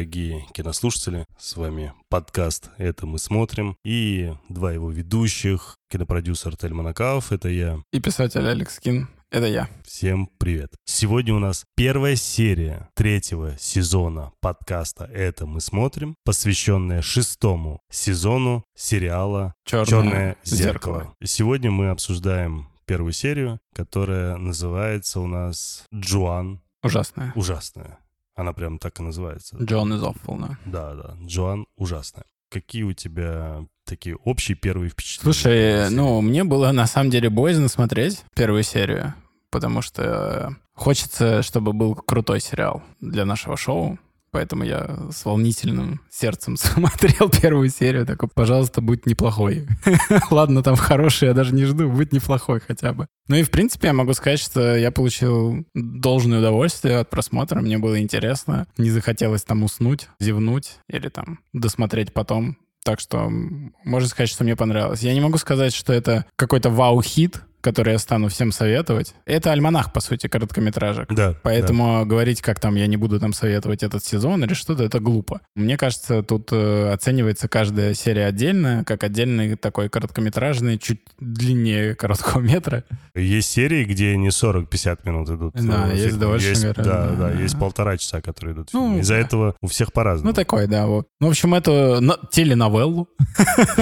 дорогие кинослушатели. С вами подкаст «Это мы смотрим» и два его ведущих, кинопродюсер Тельман Акаов, это я. И писатель Алекс Кин, это я. Всем привет. Сегодня у нас первая серия третьего сезона подкаста «Это мы смотрим», посвященная шестому сезону сериала «Черное, «Черное зеркало». зеркало». Сегодня мы обсуждаем первую серию, которая называется у нас «Джоан Ужасная. ужасная». Она прям так и называется. John is awful, да. Да, да, Джоан ужасная. Какие у тебя такие общие первые впечатления? Слушай, ну, мне было на самом деле боязно смотреть первую серию, потому что хочется, чтобы был крутой сериал для нашего шоу. Поэтому я с волнительным сердцем смотрел первую серию. Такой, пожалуйста, будь неплохой. Ладно, там хороший, я даже не жду, будь неплохой хотя бы. Ну и, в принципе, я могу сказать, что я получил должное удовольствие от просмотра. Мне было интересно. Не захотелось там уснуть, зевнуть или там досмотреть потом. Так что можно сказать, что мне понравилось. Я не могу сказать, что это какой-то вау-хит, который я стану всем советовать. Это альманах, по сути, короткометражек. Да. Поэтому говорить, как там я не буду там советовать этот сезон или что-то, это глупо. Мне кажется, тут э, оценивается каждая серия отдельно, как отдельный такой короткометражный, чуть длиннее короткого метра. да. Есть серии, где не 40-50 минут идут. Да, э, есть дольше, Есть- говорят, Да, да, да, да. есть полтора часа, которые идут. Ну. Из-за да. этого у всех по-разному. Ну, такой, да, вот. Ну, в общем, эту но- теленовеллу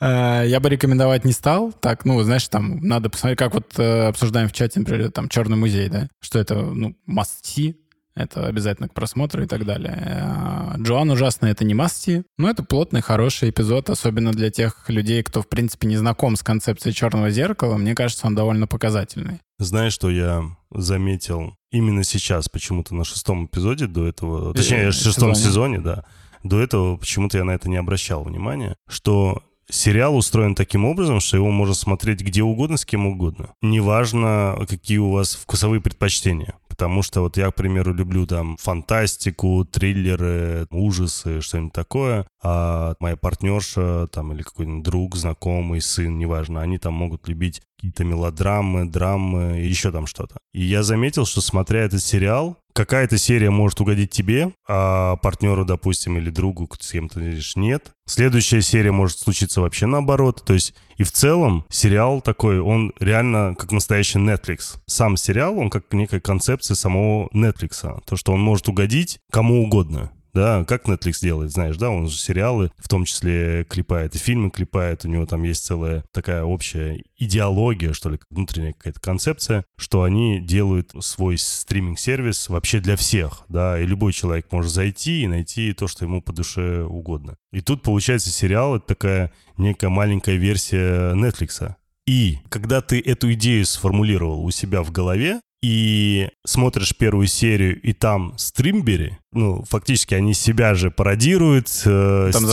э, я бы рекомендовать не стал. Так, ну, знаешь, там надо посмотреть, как вот э, обсуждаем в чате, например, там «Черный музей», да, что это, ну, see, это обязательно к просмотру и так далее. А Джоан ужасно это не масти, но это плотный, хороший эпизод, особенно для тех людей, кто, в принципе, не знаком с концепцией черного зеркала. Мне кажется, он довольно показательный. Знаешь, что я заметил именно сейчас, почему-то на шестом эпизоде до этого, точнее, Э, в шестом сезоне. сезоне, да, до этого почему-то я на это не обращал внимания, что сериал устроен таким образом, что его можно смотреть где угодно, с кем угодно. Неважно, какие у вас вкусовые предпочтения. Потому что вот я, к примеру, люблю там фантастику, триллеры, ужасы, что-нибудь такое. А моя партнерша там или какой-нибудь друг, знакомый, сын, неважно, они там могут любить какие-то мелодрамы, драмы, еще там что-то. И я заметил, что смотря этот сериал, какая-то серия может угодить тебе, а партнеру, допустим, или другу, с кем ты видишь, нет. Следующая серия может случиться вообще наоборот. То есть и в целом сериал такой, он реально как настоящий Netflix. Сам сериал, он как некая концепция самого Netflix. То, что он может угодить кому угодно. Да, как Netflix делает, знаешь, да, он же сериалы, в том числе клепает, и фильмы клепает, у него там есть целая такая общая идеология, что ли, внутренняя какая-то концепция, что они делают свой стриминг-сервис вообще для всех, да, и любой человек может зайти и найти то, что ему по душе угодно. И тут, получается, сериал — это такая некая маленькая версия Netflix. И когда ты эту идею сформулировал у себя в голове, и смотришь первую серию, и там стримбери, ну, фактически они себя же пародируют, э, Там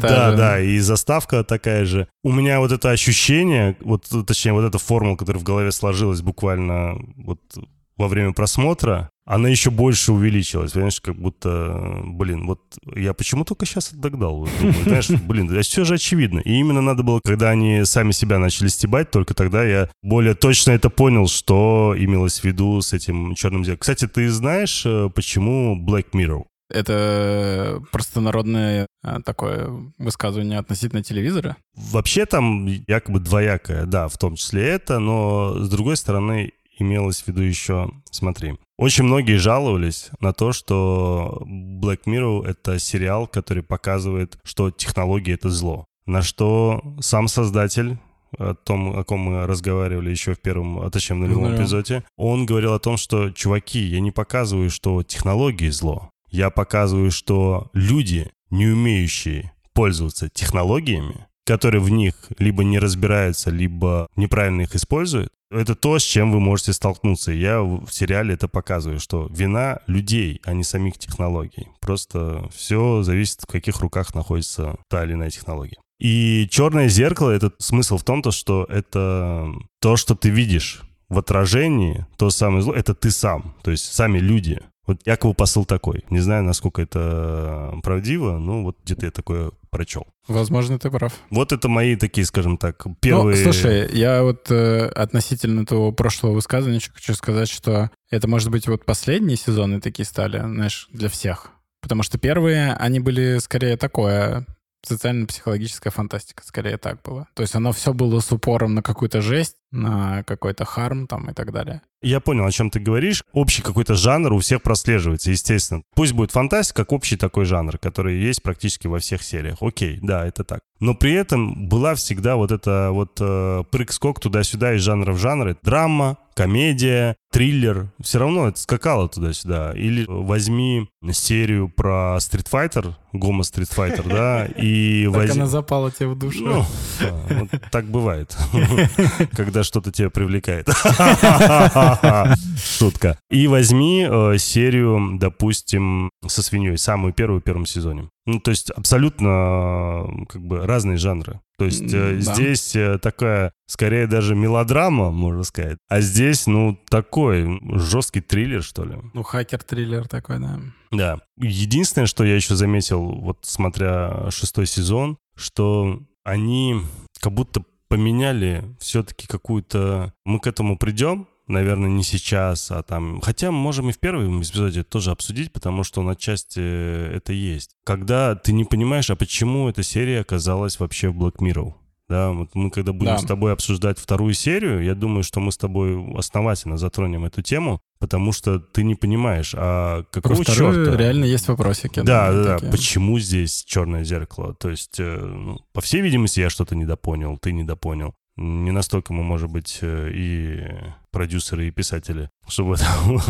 та да, же. да, и заставка такая же. У меня вот это ощущение, вот, точнее, вот эта формула, которая в голове сложилась буквально вот во время просмотра, она еще больше увеличилась, понимаешь, как будто, блин, вот я почему только сейчас это догнал? Вот думаю, знаешь, блин, да все же очевидно. И именно надо было, когда они сами себя начали стебать, только тогда я более точно это понял, что имелось в виду с этим черным зеркалом. Кстати, ты знаешь, э, почему Black Mirror? Это простонародное э, такое высказывание относительно телевизора. Вообще там якобы двоякое, да, в том числе это, но с другой стороны имелось в виду еще, смотри, очень многие жаловались на то, что Black Mirror — это сериал, который показывает, что технологии — это зло. На что сам создатель о том, о ком мы разговаривали еще в первом, а точнее в нулевом нулевом. эпизоде, он говорил о том, что, чуваки, я не показываю, что технологии зло. Я показываю, что люди, не умеющие пользоваться технологиями, которые в них либо не разбираются, либо неправильно их используют, это то, с чем вы можете столкнуться. Я в сериале это показываю, что вина людей, а не самих технологий. Просто все зависит, в каких руках находится та или иная технология. И черное зеркало, это смысл в том, то, что это то, что ты видишь в отражении, то самое зло, это ты сам, то есть сами люди. Вот якобы посыл такой. Не знаю, насколько это правдиво, но вот где-то я такое прочел. Возможно, ты прав. Вот это мои такие, скажем так, первые... Ну, слушай, я вот э, относительно того прошлого высказывания хочу сказать, что это, может быть, вот последние сезоны такие стали, знаешь, для всех. Потому что первые, они были скорее такое социально-психологическая фантастика, скорее так было. То есть оно все было с упором на какую-то жесть, на какой-то харм там и так далее. Я понял, о чем ты говоришь. Общий какой-то жанр у всех прослеживается, естественно. Пусть будет фантастика, как общий такой жанр, который есть практически во всех сериях. Окей, да, это так. Но при этом была всегда вот эта вот э, прыг-скок туда-сюда из жанра в жанр. Драма, комедия, триллер. Все равно это скакало туда-сюда. Или возьми серию про Street Fighter, Гомо Street Fighter, да, и возьми... Так она запала тебе в душу. Ну, так бывает, когда что-то тебя привлекает. Шутка. И возьми э, серию, допустим, со свиньей, самую первую в первом сезоне. Ну, то есть абсолютно как бы разные жанры. То есть э, да. здесь э, такая, скорее даже мелодрама, можно сказать. А здесь, ну, такой жесткий триллер, что ли. Ну, хакер-триллер такой, да. Да. Единственное, что я еще заметил, вот смотря шестой сезон, что они как будто поменяли все-таки какую-то... Мы к этому придем, наверное, не сейчас, а там... Хотя мы можем и в первом эпизоде тоже обсудить, потому что он отчасти это есть. Когда ты не понимаешь, а почему эта серия оказалась вообще в Black Mirror. Да, вот мы когда будем да. с тобой обсуждать вторую серию, я думаю, что мы с тобой основательно затронем эту тему, потому что ты не понимаешь, а какого Про черта... реально есть вопросики. Да, да, да. Почему здесь черное зеркало? То есть, э, ну, по всей видимости, я что-то недопонял, ты недопонял не настолько мы, может быть, э, и продюсеры, и писатели, чтобы там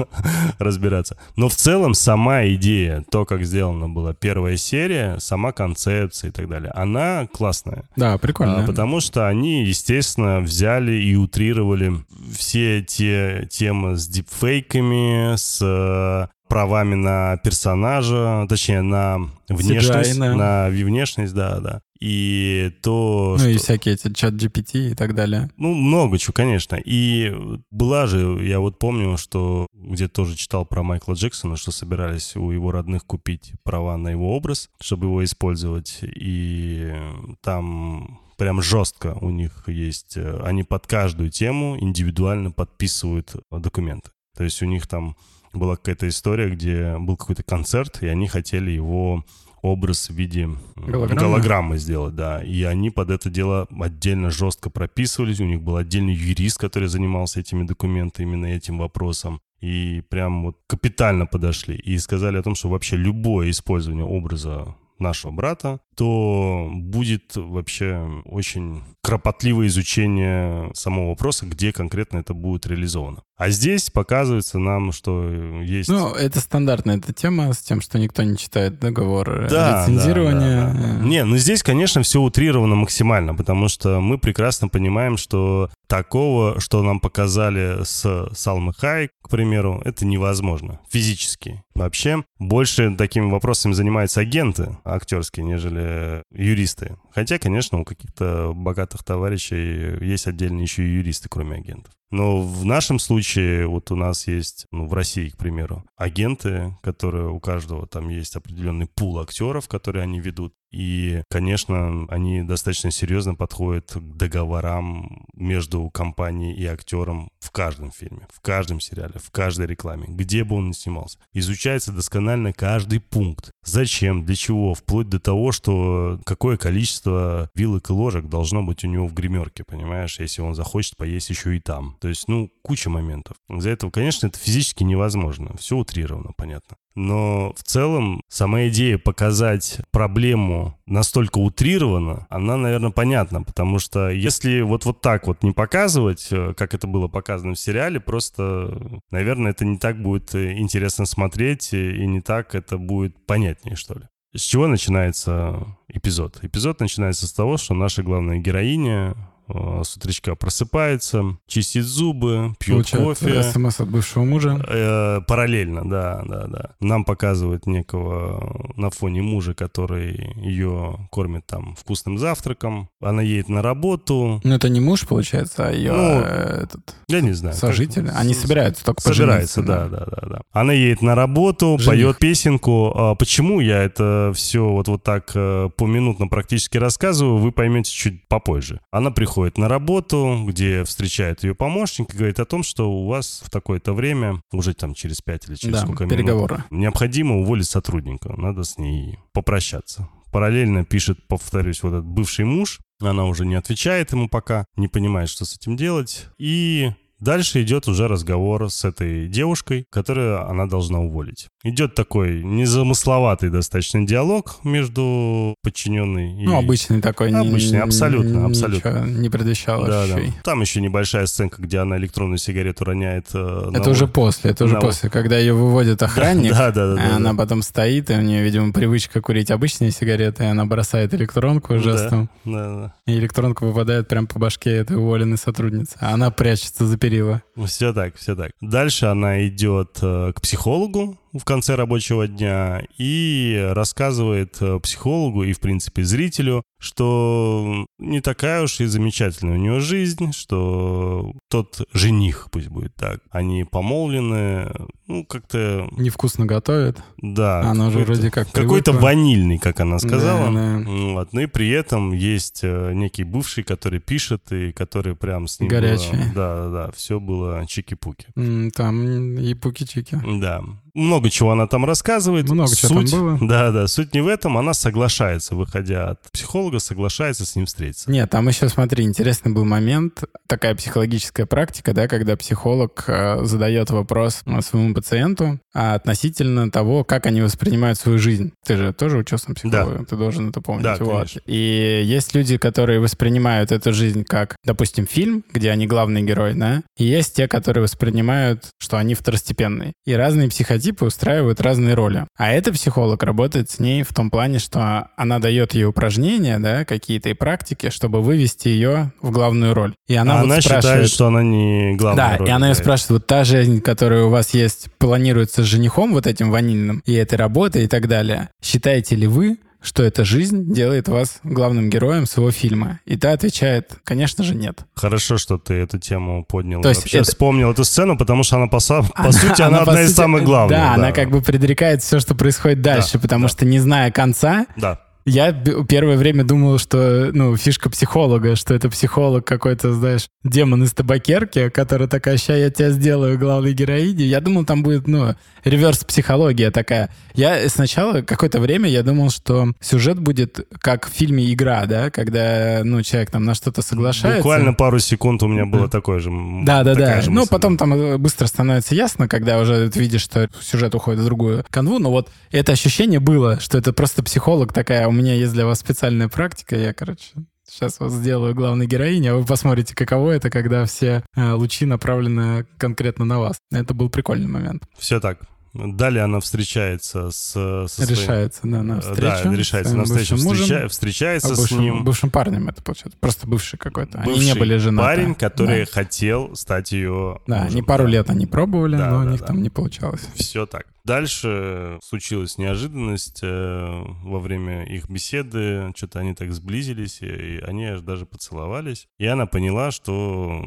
разбираться. Но в целом сама идея, то, как сделана была первая серия, сама концепция и так далее, она классная. Да, прикольно. А, потому что они, естественно, взяли и утрировали все те темы с дипфейками, с э, правами на персонажа, точнее, на внешность, CGI, на внешность, да, да. И то, Ну что... и всякие эти чат GPT и так далее. Ну, много чего, конечно. И была же, я вот помню, что где-то тоже читал про Майкла Джексона, что собирались у его родных купить права на его образ, чтобы его использовать. И там прям жестко у них есть. Они под каждую тему индивидуально подписывают документы. То есть у них там была какая-то история, где был какой-то концерт, и они хотели его образ в виде голограммы? голограммы сделать, да. И они под это дело отдельно жестко прописывались. У них был отдельный юрист, который занимался этими документами, именно этим вопросом. И прям вот капитально подошли. И сказали о том, что вообще любое использование образа нашего брата, то будет вообще очень кропотливое изучение самого вопроса, где конкретно это будет реализовано. А здесь показывается нам, что есть... Ну, это стандартная эта тема с тем, что никто не читает договор да, лицензирования. Да, да, да. Не, ну здесь, конечно, все утрировано максимально, потому что мы прекрасно понимаем, что такого, что нам показали с Салмы Хай, к примеру, это невозможно физически. Вообще, больше такими вопросами занимаются агенты актерские, нежели юристы. Хотя, конечно, у каких-то богатых товарищей есть отдельные еще и юристы, кроме агентов. Но в нашем случае, вот у нас есть, ну, в России, к примеру, агенты, которые у каждого там есть определенный пул актеров, которые они ведут. И, конечно, они достаточно серьезно подходят к договорам между компанией и актером в каждом фильме, в каждом сериале, в каждой рекламе, где бы он ни снимался. Изучается досконально каждый пункт. Зачем, для чего, вплоть до того, что какое количество вилок и ложек должно быть у него в гримерке, понимаешь, если он захочет поесть еще и там. То есть, ну, куча моментов. Из-за этого, конечно, это физически невозможно. Все утрировано, понятно. Но в целом сама идея показать проблему настолько утрированно, она, наверное, понятна, потому что если вот, вот так вот не показывать, э, как это было показано в сериале, просто, наверное, это не так будет интересно смотреть и не так это будет понятнее, что ли. С чего начинается эпизод? Эпизод начинается с того, что наша главная героиня Э, с утречка просыпается, чистит зубы, пьет Получает кофе. смс от бывшего мужа. Э, параллельно, да, да, да. Нам показывают некого на фоне мужа, который ее кормит там вкусным завтраком. Она едет на работу. Ну, это не муж, получается, а ее ну, э, этот... Я не знаю. Сожитель. Как... Они собираются только Собираются, да, да, да, да. Она едет на работу, Жених. поет песенку. А почему я это все вот, вот так э, поминутно практически рассказываю, вы поймете чуть попозже. Она приходит приходит на работу, где встречает ее помощник и говорит о том, что у вас в такое-то время, уже там через 5 или через Да, сколько переговоры. минут, необходимо уволить сотрудника. Надо с ней попрощаться. Параллельно пишет, повторюсь, вот этот бывший муж. Она уже не отвечает ему пока, не понимает, что с этим делать. И Дальше идет уже разговор с этой девушкой, которую она должна уволить. Идет такой незамысловатый достаточно диалог между подчиненной и... Ну, обычный такой. не- Обычный, абсолютно, абсолютно. не предвещало Да, да. Там еще небольшая сценка, где она электронную сигарету роняет. э, на Это уже ур- после, это уже на- после, когда ее выводит охранник, Да, да, да, а да, она да. потом стоит, и у нее, видимо, привычка курить обычные сигареты, и она бросает электронку жестом, Да, да. и электронка выпадает прямо по башке этой уволенной сотрудницы, а она прячется за перила. Все так, все так. Дальше она идет э, к психологу в конце рабочего дня и рассказывает э, психологу и, в принципе, зрителю, что не такая уж и замечательная у нее жизнь, что тот жених, пусть будет так, они помолвлены, ну, как-то, Невкусно готовит. да. Она какой-то- вроде как Какой-то ванильный, как она сказала. Да, да. Вот. Ну и при этом есть э, некий бывший, который пишет и который прям с ним Горячий. было- Да, да, да. Все было чики-пуки. Там и пуки-чики. Да. Много чего она там рассказывает. Много чего там Суть- было. Да, да. Суть не в этом. Она соглашается, выходя от психолога, соглашается с ним встретиться. Нет, там еще, смотри, интересный был момент, такая психологическая практика, да, когда психолог э, задает вопрос э, своему пациенту а, относительно того, как они воспринимают свою жизнь. Ты же тоже учился на психолога, ты должен это помнить. Да, вот. конечно. И есть люди, которые воспринимают эту жизнь как, допустим, фильм, где они главный герой, да, и есть те, которые воспринимают, что они второстепенные. И разные психотипы устраивают разные роли. А этот психолог работает с ней в том плане, что она дает ей упражнения, да, какие-то и практики, чтобы вывести ее в главную роль. И она, А вот она спрашивает... считает, что она не главная Да, роль и она ее спрашивает, вот та жизнь, которая у вас есть, планируется с женихом вот этим ванильным, и этой работой и так далее. Считаете ли вы, что эта жизнь делает вас главным героем своего фильма? И та отвечает, конечно же, нет. Хорошо, что ты эту тему поднял. То есть Вообще это- вспомнил эту сцену, потому что она, по, са- по сути, она, по одна из сути, самых главных. Да, она как бы предрекает все, что происходит дальше, потому да. что, не зная конца, Да. я первое время думал, что, ну, фишка психолога, что это психолог какой-то, знаешь, демон из табакерки, который такая, ща я тебя сделаю главной героиней. Я думал, там будет, ну, реверс-психология такая. Я сначала какое-то время я думал, что сюжет будет как в фильме «Игра», да, когда, ну, человек там на что-то соглашается. Буквально пару секунд у меня было такое же. Да, да. же Ну, мысль, потом там э, быстро становится ясно, когда уже ты видишь, что сюжет уходит в другую канву. Но вот это ощущение было, что это просто психолог такая, у меня есть для вас специальная практика, я, короче, сейчас вас сделаю главной героиней, а вы посмотрите, каково это, когда все э, лучи направлены конкретно на вас. Это был прикольный момент. Все так. Далее она встречается с, со своим... решается, да, на встречу. Да, решается на встречу. бывшим мужем, встреча- встречается а с бывшим, ним. бывшим парнем это получается. Просто бывший какой-то. они не бывший были женаты. парень, который Да, хотел стать ее да мужем. они пару лет они пробовали, Да, но да, у них да. там не получалось. Все так. Дальше случилась неожиданность э, во время их беседы. Что-то они так сблизились, и, и они аж даже поцеловались. И она поняла, что,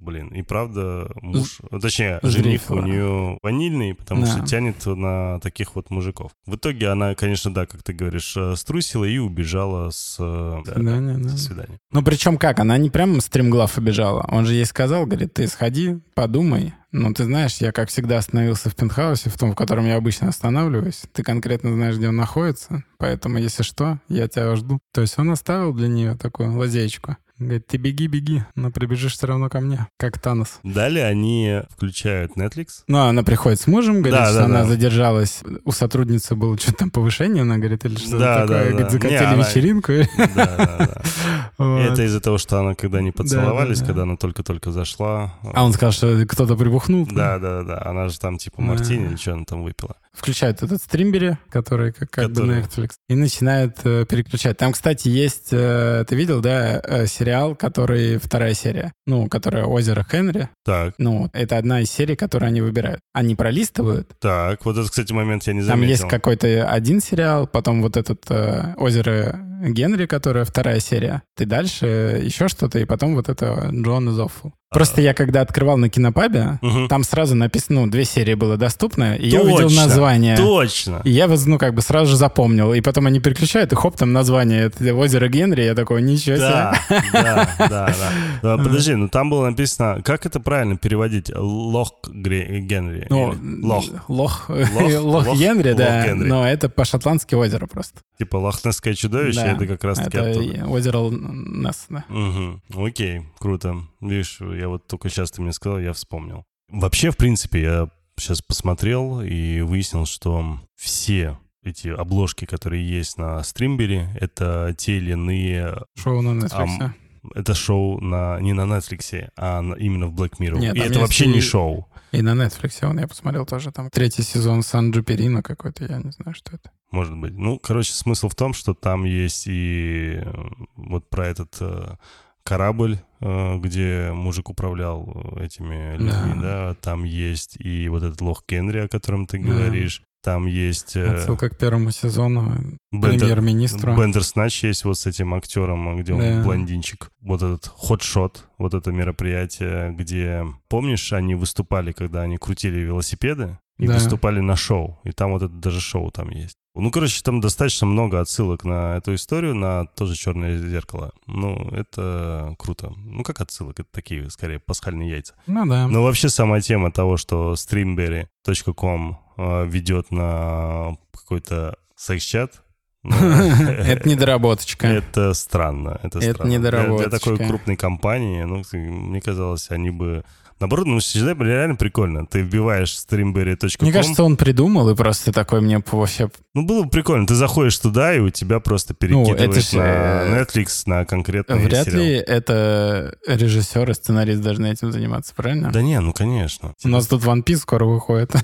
блин, и правда муж, точнее, жених у нее ванильный, потому Да. что тянет на таких вот мужиков. В итоге она, конечно, да, как ты говоришь, э, струсила и убежала с э, да, Свидание, да. со свидания. Ну, причем как? Она не прям стримглав убежала. Он же ей сказал, говорит, ты сходи, подумай. Ну, ты знаешь, я, как всегда, остановился в пентхаусе, в том, в котором я обычно останавливаюсь. Ты конкретно знаешь, где он находится, поэтому, если что, я тебя жду. То есть он оставил для нее такую лазеечку. Говорит, ты беги, беги, но прибежишь все равно ко мне, как Танос. Далее они включают Netflix. Ну, она приходит с мужем, говорит, Да, что да, она да. задержалась. У сотрудницы было что-то там повышение, она говорит, или что-то Да, да, такое. да. Говорит, закатили Не, она- вечеринку. Да, да, да. Вот. Это из-за того, что она, когда не поцеловались, да. когда она только-только зашла. А он сказал, что кто-то прибухнул. Да, да, да. Она же там типа мартини или что она там выпила. Включает этот стримбери, который как, как бы Который- на Netflix, и начинает э, переключать. Там, кстати, есть, э, ты видел, да, э, сериал, который вторая серия, ну, которая «Озеро Хенри». Так, Ну, это одна из серий, которые они выбирают. Они пролистывают. так. Вот этот, кстати, момент я не Там заметил. есть какой-то один сериал, потом вот этот э, «Озеро Генри», которая вторая серия. Ты дальше э, еще что-то, и потом вот это «Джон из Awful». Просто я когда открывал на кинопабе, Мгм. там сразу написано, ну, две серии было доступно, и я увидел Точно. название. Название. Точно. И я вот, ну, как бы сразу же запомнил. И потом они переключают, и хоп, там название это озеро Генри. Я такой, ничего себе. Да, да, да, да. Подожди, ну там было написано, как это правильно переводить? Лох Генри. Ну, Лох. Лох. Лох Генри, да. Но это по-шотландски озеро просто. Типа лохнесское чудовище, это как раз таки Это озеро Несс, да. Окей, круто. Видишь, я вот только сейчас ты мне сказал, я вспомнил. Вообще, в принципе, я сейчас посмотрел и выяснил, что все эти обложки, которые есть на стримбере, это те или иные... Шоу на Netflix. Ам, это шоу на, не на Netflix, а на, именно в Black Mirror. Нет, и это вообще и, не шоу. И на Netflix, он я посмотрел тоже, там третий сезон Сан Джуперино какой-то, я не знаю, что это. Может быть. Ну, короче, смысл в том, что там есть и э, вот про этот э, корабль, э, где мужик управлял этими людьми, да. да, там есть и вот этот лох Генри, о котором ты да. говоришь, там есть... Отсылка к первому сезону премьер-министра. Бендер Снач есть вот с этим актером, где он да. блондинчик. Вот этот хот-шот, вот это мероприятие, где, помнишь, они выступали, когда они крутили велосипеды и да. выступали на шоу. И там вот это даже шоу там есть. Ну, короче, там достаточно много отсылок на эту историю, на тоже черное зеркало. Ну, это круто. Ну, как отсылок? Это такие, скорее, пасхальные яйца. Ну да. Но вообще сама тема того, что streamberry.com э, ведет на какой-то секс-чат, ну, это недоработочка. Это странно. Это странно. Для такой крупной компании, ну, мне казалось, они бы Наоборот, ну, всегда реально прикольно. Ты вбиваешь streamberry.com. Мне кажется, он придумал, и просто такой мне вообще... Ну, было бы прикольно. Ты заходишь туда, и у тебя просто перекидываешь ну, это на Netflix, на конкретный Вряд сериал. ли это режиссер и сценарист должны этим заниматься, правильно? Да не, ну, конечно. У нас тут One Piece скоро выходит.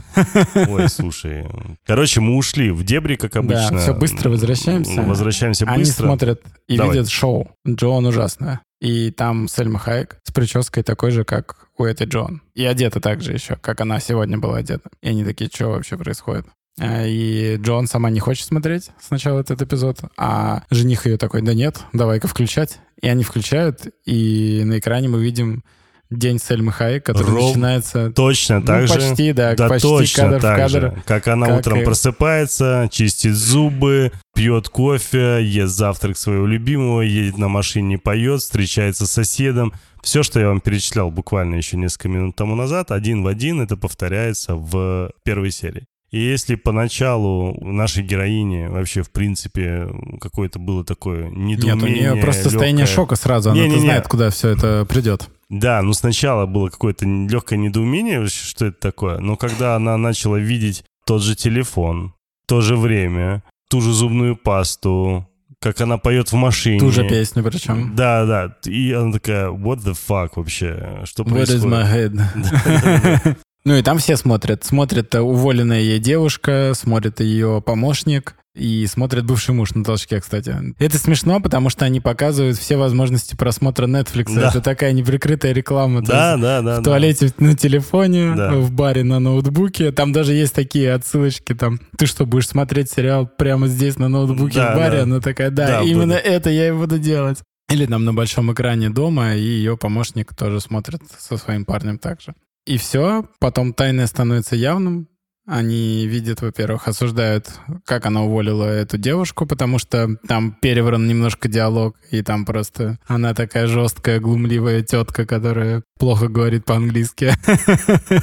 Ой, слушай. Короче, мы ушли в дебри, как обычно. Да, все, быстро возвращаемся. Возвращаемся быстро. Они смотрят и Давай. видят шоу. Джоан ужасное. И там Сельма Хайек с прической такой же, как у этой Джон. И одета так же еще, как она сегодня была одета. И они такие, что вообще происходит? А, и Джон сама не хочет смотреть сначала этот эпизод, а жених ее такой, да нет, давай-ка включать. И они включают, и на экране мы видим День Сельмы Хайек, который Ров... начинается... Точно ну, так почти, же? Почти, да, да почти точно кадр так в кадр. Же. Как она как утром и... просыпается, чистит зубы, пьет кофе, ест завтрак своего любимого, едет на машине, поет, встречается с соседом. Все, что я вам перечислял буквально еще несколько минут тому назад, один в один это повторяется в первой серии. И если поначалу нашей героине вообще, в принципе, какое-то было такое недоумение... Нет, у нее просто легкое... состояние шока сразу, она не, не, знает, куда все это придет. Да, ну сначала было какое-то легкое недоумение, что это такое, но когда она начала видеть тот же телефон, то же время, ту же зубную пасту, как она поет в машине. Ту же песню причем. Да, да. И она такая, what the fuck вообще? Что происходит? What is my head? Ну и там все смотрят. Смотрит уволенная ей девушка, смотрит ее помощник, и смотрит бывший муж на толчке, кстати. Это смешно, потому что они показывают все возможности просмотра Netflix. Да. Это такая неприкрытая реклама. Да, да, да. В туалете да. на телефоне, да. в баре на ноутбуке. Там даже есть такие отсылочки. Там ты что, будешь смотреть сериал прямо здесь на ноутбуке да, в баре? Да. Она такая, да, да именно буду. это я и буду делать. Или там на большом экране дома, и ее помощник тоже смотрит со своим парнем также. И все, потом тайное становится явным, они видят, во-первых, осуждают, как она уволила эту девушку, потому что там перевран немножко диалог, и там просто она такая жесткая, глумливая тетка, которая плохо говорит по-английски.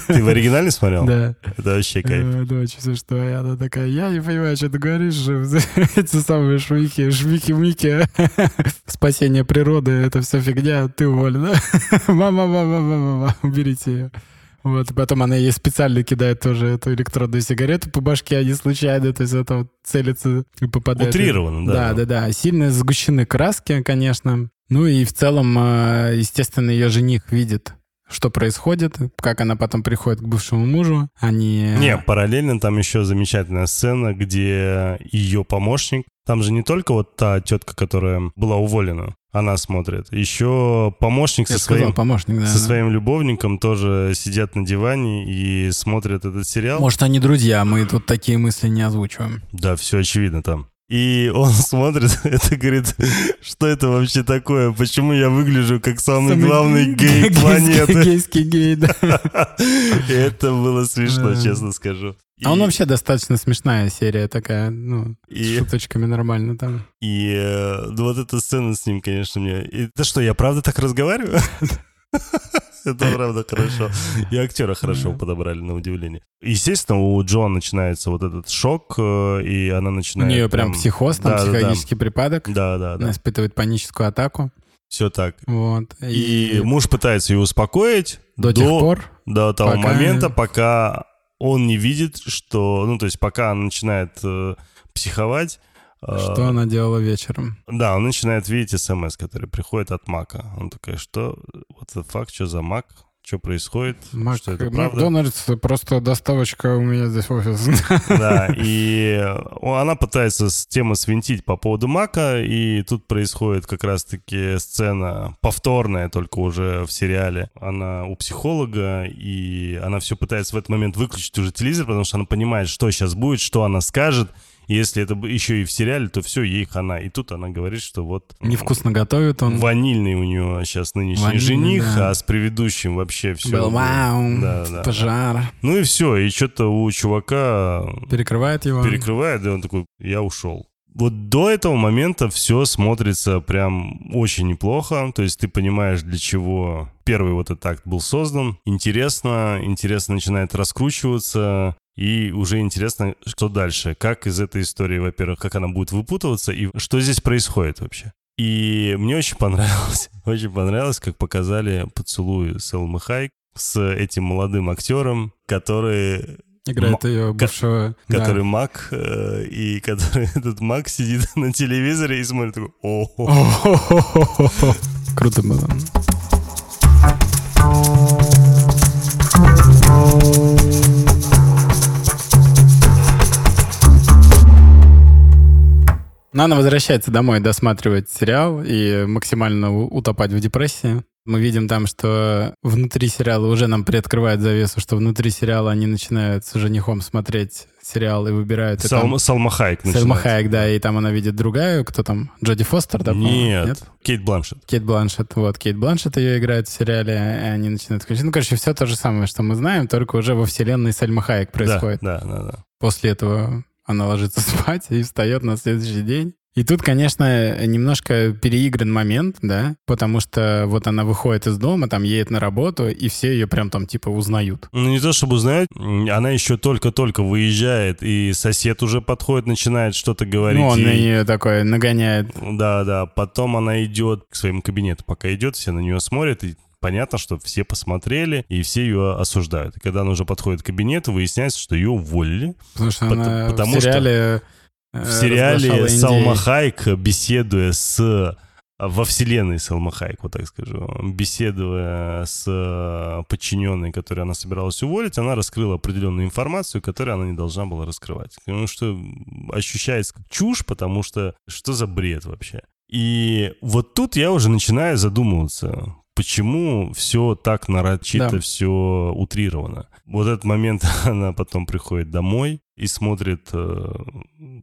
Ты в оригинале смотрел? Да. Это вообще кайф. Да, очень что И она такая, я не понимаю, что ты говоришь, эти самые швики, швики-мики, спасение природы, это все фигня, ты уволена. Мама, мама, мама, мама, уберите ее. Вот, потом она ей специально кидает тоже эту электронную сигарету по башке, а не случайно, то есть это вот целится и попадает. Утрированно, да. Да, да, да. Сильно сгущены краски, конечно. Ну и в целом, э, естественно, ее жених видит что происходит, как она потом приходит к бывшему мужу. Они... Не, параллельно там еще замечательная сцена, где ее помощник, там же не только вот та тетка, которая была уволена, она смотрит. Еще помощник со, сказал, своим, помощник, да, со своим любовником тоже сидят на диване и смотрят этот сериал. Может, они друзья, мы тут такие мысли не озвучиваем. Да, все очевидно там. И он смотрит, это говорит, что это вообще такое? Почему я выгляжу как самый, самый главный гей планеты? Гейский гей, да. Это было смешно, честно скажу. А он вообще достаточно смешная серия такая, ну, И- с шуточками нормально там. И э, ну, вот эта сцена с ним, конечно, мне... Да что, я правда так разговариваю? Это правда хорошо. И актера хорошо подобрали, на удивление. Естественно, у Джоан начинается вот этот шок, э, и она У начинает... нее прям психоз, там психологический припадок. Да, да, Она да. испытывает паническую атаку. Все так. Вот. И муж пытается ее успокоить до тех пор, до того пока- момента, пока он не видит, что... Ну, то есть пока она начинает э, психовать... э, что она делала вечером. Да, он начинает видеть смс, который приходит от Мака. Он такой, что, what the fuck, что за Мак? Что происходит? Мак, что это правда? Макдональдс просто доставочка у меня здесь офис. Да, и она пытается с темы свинтить по поводу Мака, и тут происходит как раз-таки сцена повторная, только уже в сериале. Она у психолога, и она все пытается в этот момент выключить уже телевизор, потому что она понимает, что сейчас будет, что она скажет. Если это еще и в сериале, то все, ей хана. И тут она говорит, что вот... Невкусно готовит он. Ванильный у него сейчас нынешний Ванильный, жених, да. а с предыдущим вообще все. Был вау, Да, да. пожар. Ну и все, и что-то у чувака Перекрывает его. перекрывает, и он такой, я ушел. Вот до этого момента все смотрится прям очень неплохо. То есть ты понимаешь, для чего первый вот этот акт был создан. Интересно, интересно начинает раскручиваться. И уже интересно, что дальше. Как из этой истории, во-первых, как она будет выпутываться, и что здесь происходит вообще. И мне очень понравилось, очень понравилось, как показали поцелуй Селмы Хайк с этим молодым актером, который Играет ее бывшего... да. который Мак, э, и который этот Мак сидит на телевизоре и смотрит такой. Круто было. Но она возвращается домой досматривать сериал и максимально утопать в депрессии. Мы видим там, что внутри сериала уже нам приоткрывает завесу, что внутри сериала они начинают с женихом смотреть сериал и выбирают... и там- Салма, Салма Хайек. Хайек, да, и там она видит другая, кто там, Джоди Фостер, да? по-моему? Нет, Кейт Бланшет. Кейт Бланшет, вот, Кейт Бланшет ее играет в сериале, и они начинают. Ну, короче, все то же самое, что мы знаем, только уже во вселенной Сельма Хайек происходит. Да, да, да, да. После этого она ложится спать и встает на следующий день. И тут, конечно, немножко переигран момент, да, потому что вот она выходит из дома, там едет на работу, и все ее прям там типа узнают. Ну, не то чтобы узнать, м, она еще только-только выезжает, и сосед уже подходит, начинает что-то говорить. ну, он на ей. нее такой нагоняет. Да, да. Потом она идет к своему кабинету. Пока идет, все на нее смотрят, и понятно, что все посмотрели, и все ее осуждают. И когда она уже подходит к кабинету, выясняется, что ее уволили. Потому что она потому в что сериале... э, В сериале Салма. Хайк, беседуя с во вселенной Салма Хайк, вот так скажу, беседуя с э, подчиненной, которую она собиралась уволить, она раскрыла определенную информацию, которую она не должна была раскрывать. Потому что ощущается как чушь, потому что что за бред вообще? И вот тут я уже начинаю задумываться, почему все так нарочито, Да. все утрировано. Вот этот момент она потом приходит домой и смотрит э,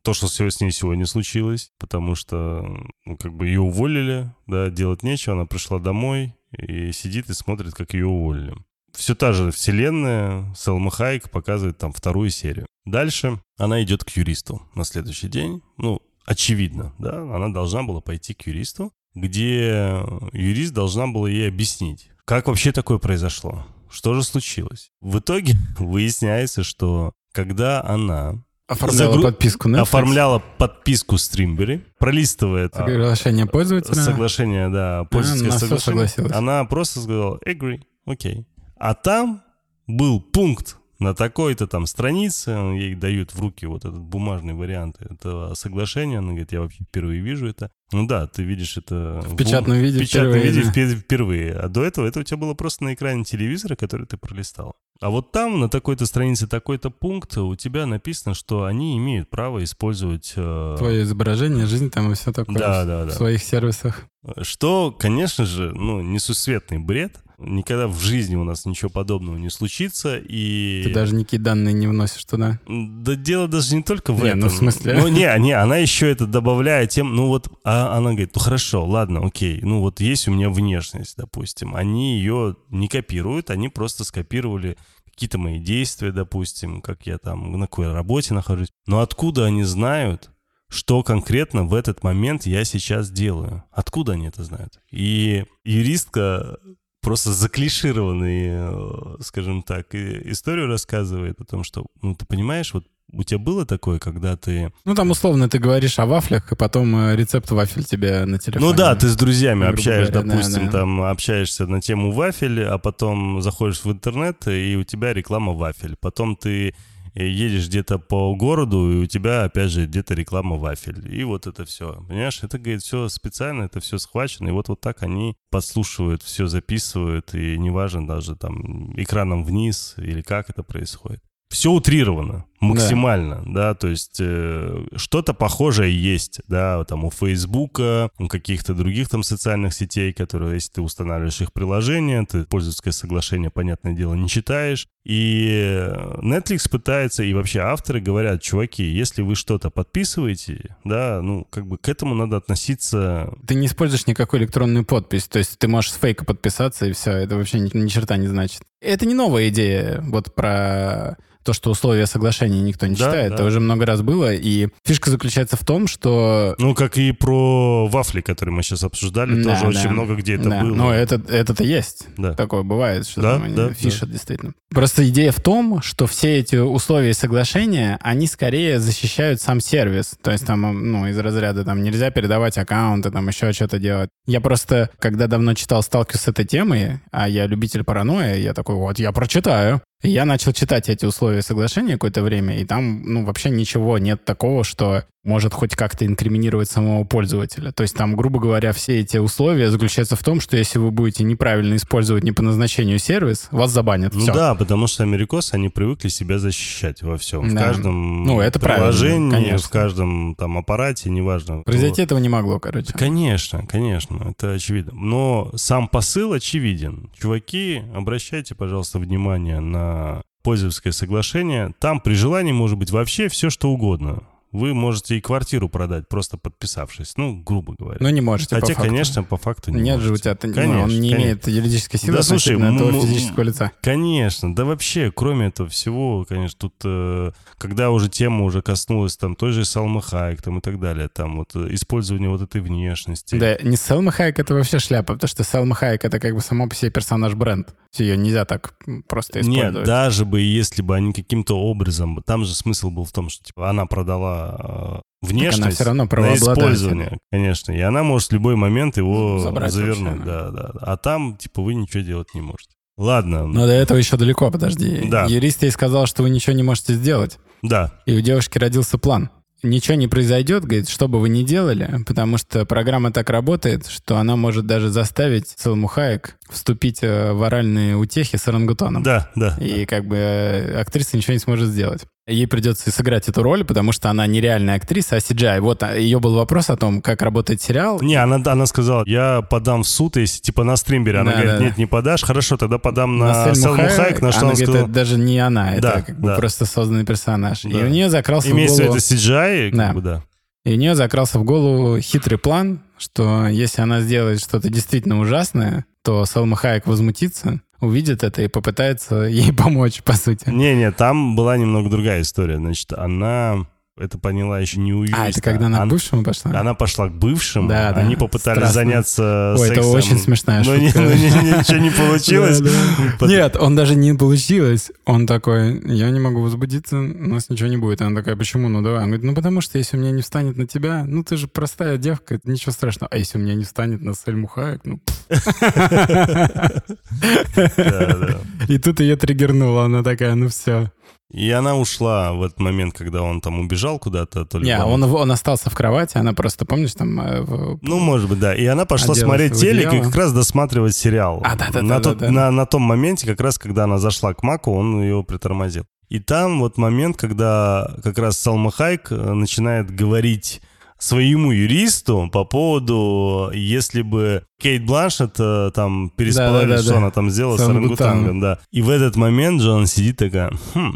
то, что всё с ней сегодня случилось, потому что ну, как бы ее уволили, да, делать нечего, она пришла домой и сидит и смотрит, как ее уволили. Все та же вселенная, Селма Хайк показывает там вторую серию. Дальше она идет к юристу на следующий день. Ну, очевидно, да, она должна была пойти к юристу, где юрист должна была ей объяснить, как вообще такое произошло, что же случилось. В итоге выясняется, что когда она Оформляла Загру- подписку Netflix. оформляла подписку Стримбери, пролистывает а, Соглашение пользователя. соглашение, да, пользовательское всё соглашение, согласилась. она просто сказала agree, окей. А там был пункт на такой-то там странице, ей дают в руки вот этот бумажный вариант этого соглашения, она говорит, я вообще впервые вижу это. Ну да, ты видишь это В печатном виде в печатном впервые, виде да. впе- впервые. А до этого это у тебя было просто на экране телевизора, который ты пролистал. А вот там, на такой-то странице, такой-то пункт, у тебя написано, что они имеют право использовать... э, Твое изображение, жизнь там и все такое. Да, да, да. В своих сервисах. Что, конечно же, ну, несусветный бред. Никогда в жизни у нас ничего подобного не случится. И... Ты даже никакие данные не вносишь туда. Да дело даже не только в Не, этом. ну, в смысле? Ну, не, не, она еще это добавляет тем, ну вот, а она говорит, ну хорошо, ладно, окей, ну вот есть у меня внешность, допустим. Они ее не копируют, они просто скопировали какие-то мои действия, допустим, как я там, на какой работе нахожусь. Но откуда они знают, что конкретно в этот момент я сейчас делаю? Откуда они это знают? И юристка просто заклишированный, э, скажем так, историю рассказывает о том, что, ну, ты понимаешь, вот у тебя было такое, когда ты... Ну, там, условно, ты говоришь о вафлях, и потом э, рецепт вафель тебе на телефоне. Ну да, ты с друзьями общаешься, говоря, допустим, да, да. там общаешься на тему вафель, а потом заходишь в интернет, и у тебя реклама вафель. Потом ты э, едешь где-то по городу, и у тебя, опять же, где-то реклама вафель. И вот это все. Понимаешь, это, говорит, все специально, это все схвачено. И вот, вот так они подслушивают, все записывают, и неважно даже там экраном вниз или как это происходит. Все утрировано максимально, да, да то есть э, что-то похожее есть, да, там у Фейсбука, у каких-то других там социальных сетей, которые, если ты устанавливаешь их приложение, ты пользовательское соглашение, понятное дело, не читаешь, и Netflix пытается, и вообще авторы говорят, чуваки, если вы что-то подписываете, да, ну, как бы к этому надо относиться... Ты не используешь никакую электронную подпись, то есть ты можешь с фейка подписаться, и все, это вообще ни, ни черта не значит. Это не новая идея, вот про то, что условия соглашения никто не Да, читает, да. это уже много раз было, и фишка заключается в том, что... Ну, как и про вафли, которые мы сейчас обсуждали, Да, тоже да. очень много где это Да, было. Но это, это-то есть. Да. Такое бывает, что Да, там да, фишат действительно. Просто идея в том, что все эти условия и соглашения, они скорее защищают сам сервис. То есть там, ну, из разряда там нельзя передавать аккаунты, там еще что-то делать. Я просто, когда давно читал, сталкивался с этой темой, а я любитель паранойи, я такой, вот, я прочитаю. Я начал читать эти условия соглашения какое-то время, и там, ну, вообще ничего нет такого, что может хоть как-то инкриминировать самого пользователя. То есть там, грубо говоря, все эти условия заключаются в том, что если вы будете неправильно использовать не по назначению сервис, вас забанят. Ну Все. да, потому что америкосы, они привыкли себя защищать во всем. В Да. каждом Ну, это приложении, конечно. в каждом там аппарате, неважно. Произойти этого не могло, короче. Конечно, конечно, это очевидно. Но сам посыл очевиден. Чуваки, обращайте, пожалуйста, внимание на пользовательское соглашение. Там при желании может быть вообще все, что угодно. Вы можете и квартиру продать, просто подписавшись. Ну, грубо говоря. Но не можете, Хотя, по факту. конечно, по факту не Нет же у можете. тебя, ты- ну, Конечно, он не конечно. имеет юридической силы Да, слушай, относительно этого м- физического лица. Конечно, да вообще, кроме этого всего, конечно, тут, э, когда уже тема уже коснулась там той же Салмы Хайек там и так далее, там вот э, использование вот этой внешности. Да, не Селма Хайек это вообще шляпа, потому что Селма Хайек это как бы само по себе персонаж-бренд. Ее нельзя так просто использовать. Нет, даже бы если бы они каким-то образом, там же смысл был в том, что типа она продала э, внешность она всё равно на использование, конечно, и она может в любой момент его Забрать завернуть, да, да. А там типа вы ничего делать не можете. Ладно, Но до этого еще далеко, подожди. Да. Юрист ей сказал, что вы ничего не можете сделать. да, И у девушки родился план. Ничего не произойдет, говорит, что бы вы ни делали, потому что программа так работает, что она может даже заставить Селму Хайек вступить э, в оральные утехи с орангутаном. да, да. И как бы э, актриса ничего не сможет сделать. Ей придется сыграть эту роль, потому что она нереальная актриса, а CGI. Вот а, ее был вопрос о том, как работает сериал. Не, она, она сказала, я подам в суд, если типа на стримбере. Она Да, говорит, да, нет, не подашь. Хорошо, тогда подам на, Сельму Селму Хайек, Хайек, на что она она говорит, сказала, это даже не она, это Да, как бы да. просто созданный персонаж. И Да. у нее закрался имеется в в виду голову... CGI, как Да. бы, да. И у нее закрался в голову хитрый план, что если она сделает что-то действительно ужасное, то Салма Хайек возмутится, увидит это и попытается ей помочь, по сути. Не-не, там была немного другая история. Значит, она это поняла еще не у юриста. А, это когда она к Она- бывшему пошла? Она пошла к бывшему, Да, да, они попытались страстно. заняться Ой, это сексом. очень смешная но не- шутка. но не- ничего не получилось. Да, да. Пот- Нет, он даже не получилось. Он такой, я не могу возбудиться, у нас ничего не будет. Она такая, почему? Ну давай. Он говорит, ну потому что если у меня не встанет на тебя, ну ты же простая девка, это ничего страшного. А если у меня не встанет на Сельму Хайек, ну... И тут ее триггернуло, она такая, ну все. И она ушла в этот момент, когда он там убежал куда-то. То ли Не, он, он остался в кровати, она просто, помнишь, там... э, в- Ну, может быть, да. И она пошла Оделась смотреть телек и как раз досматривать сериал. А, да-да-да, на, тот- да-да. на, на том моменте, как раз, когда она зашла к Маку, он ее притормозил. И там вот момент, когда как раз Салма Хайк э, начинает говорить своему юристу по поводу, если бы Кейт Бланшет э, там переспала, или Да-да-да-да. что она там сделала С с орангутангом. орангутангом, да. И в этот момент Джон сидит такая, хм,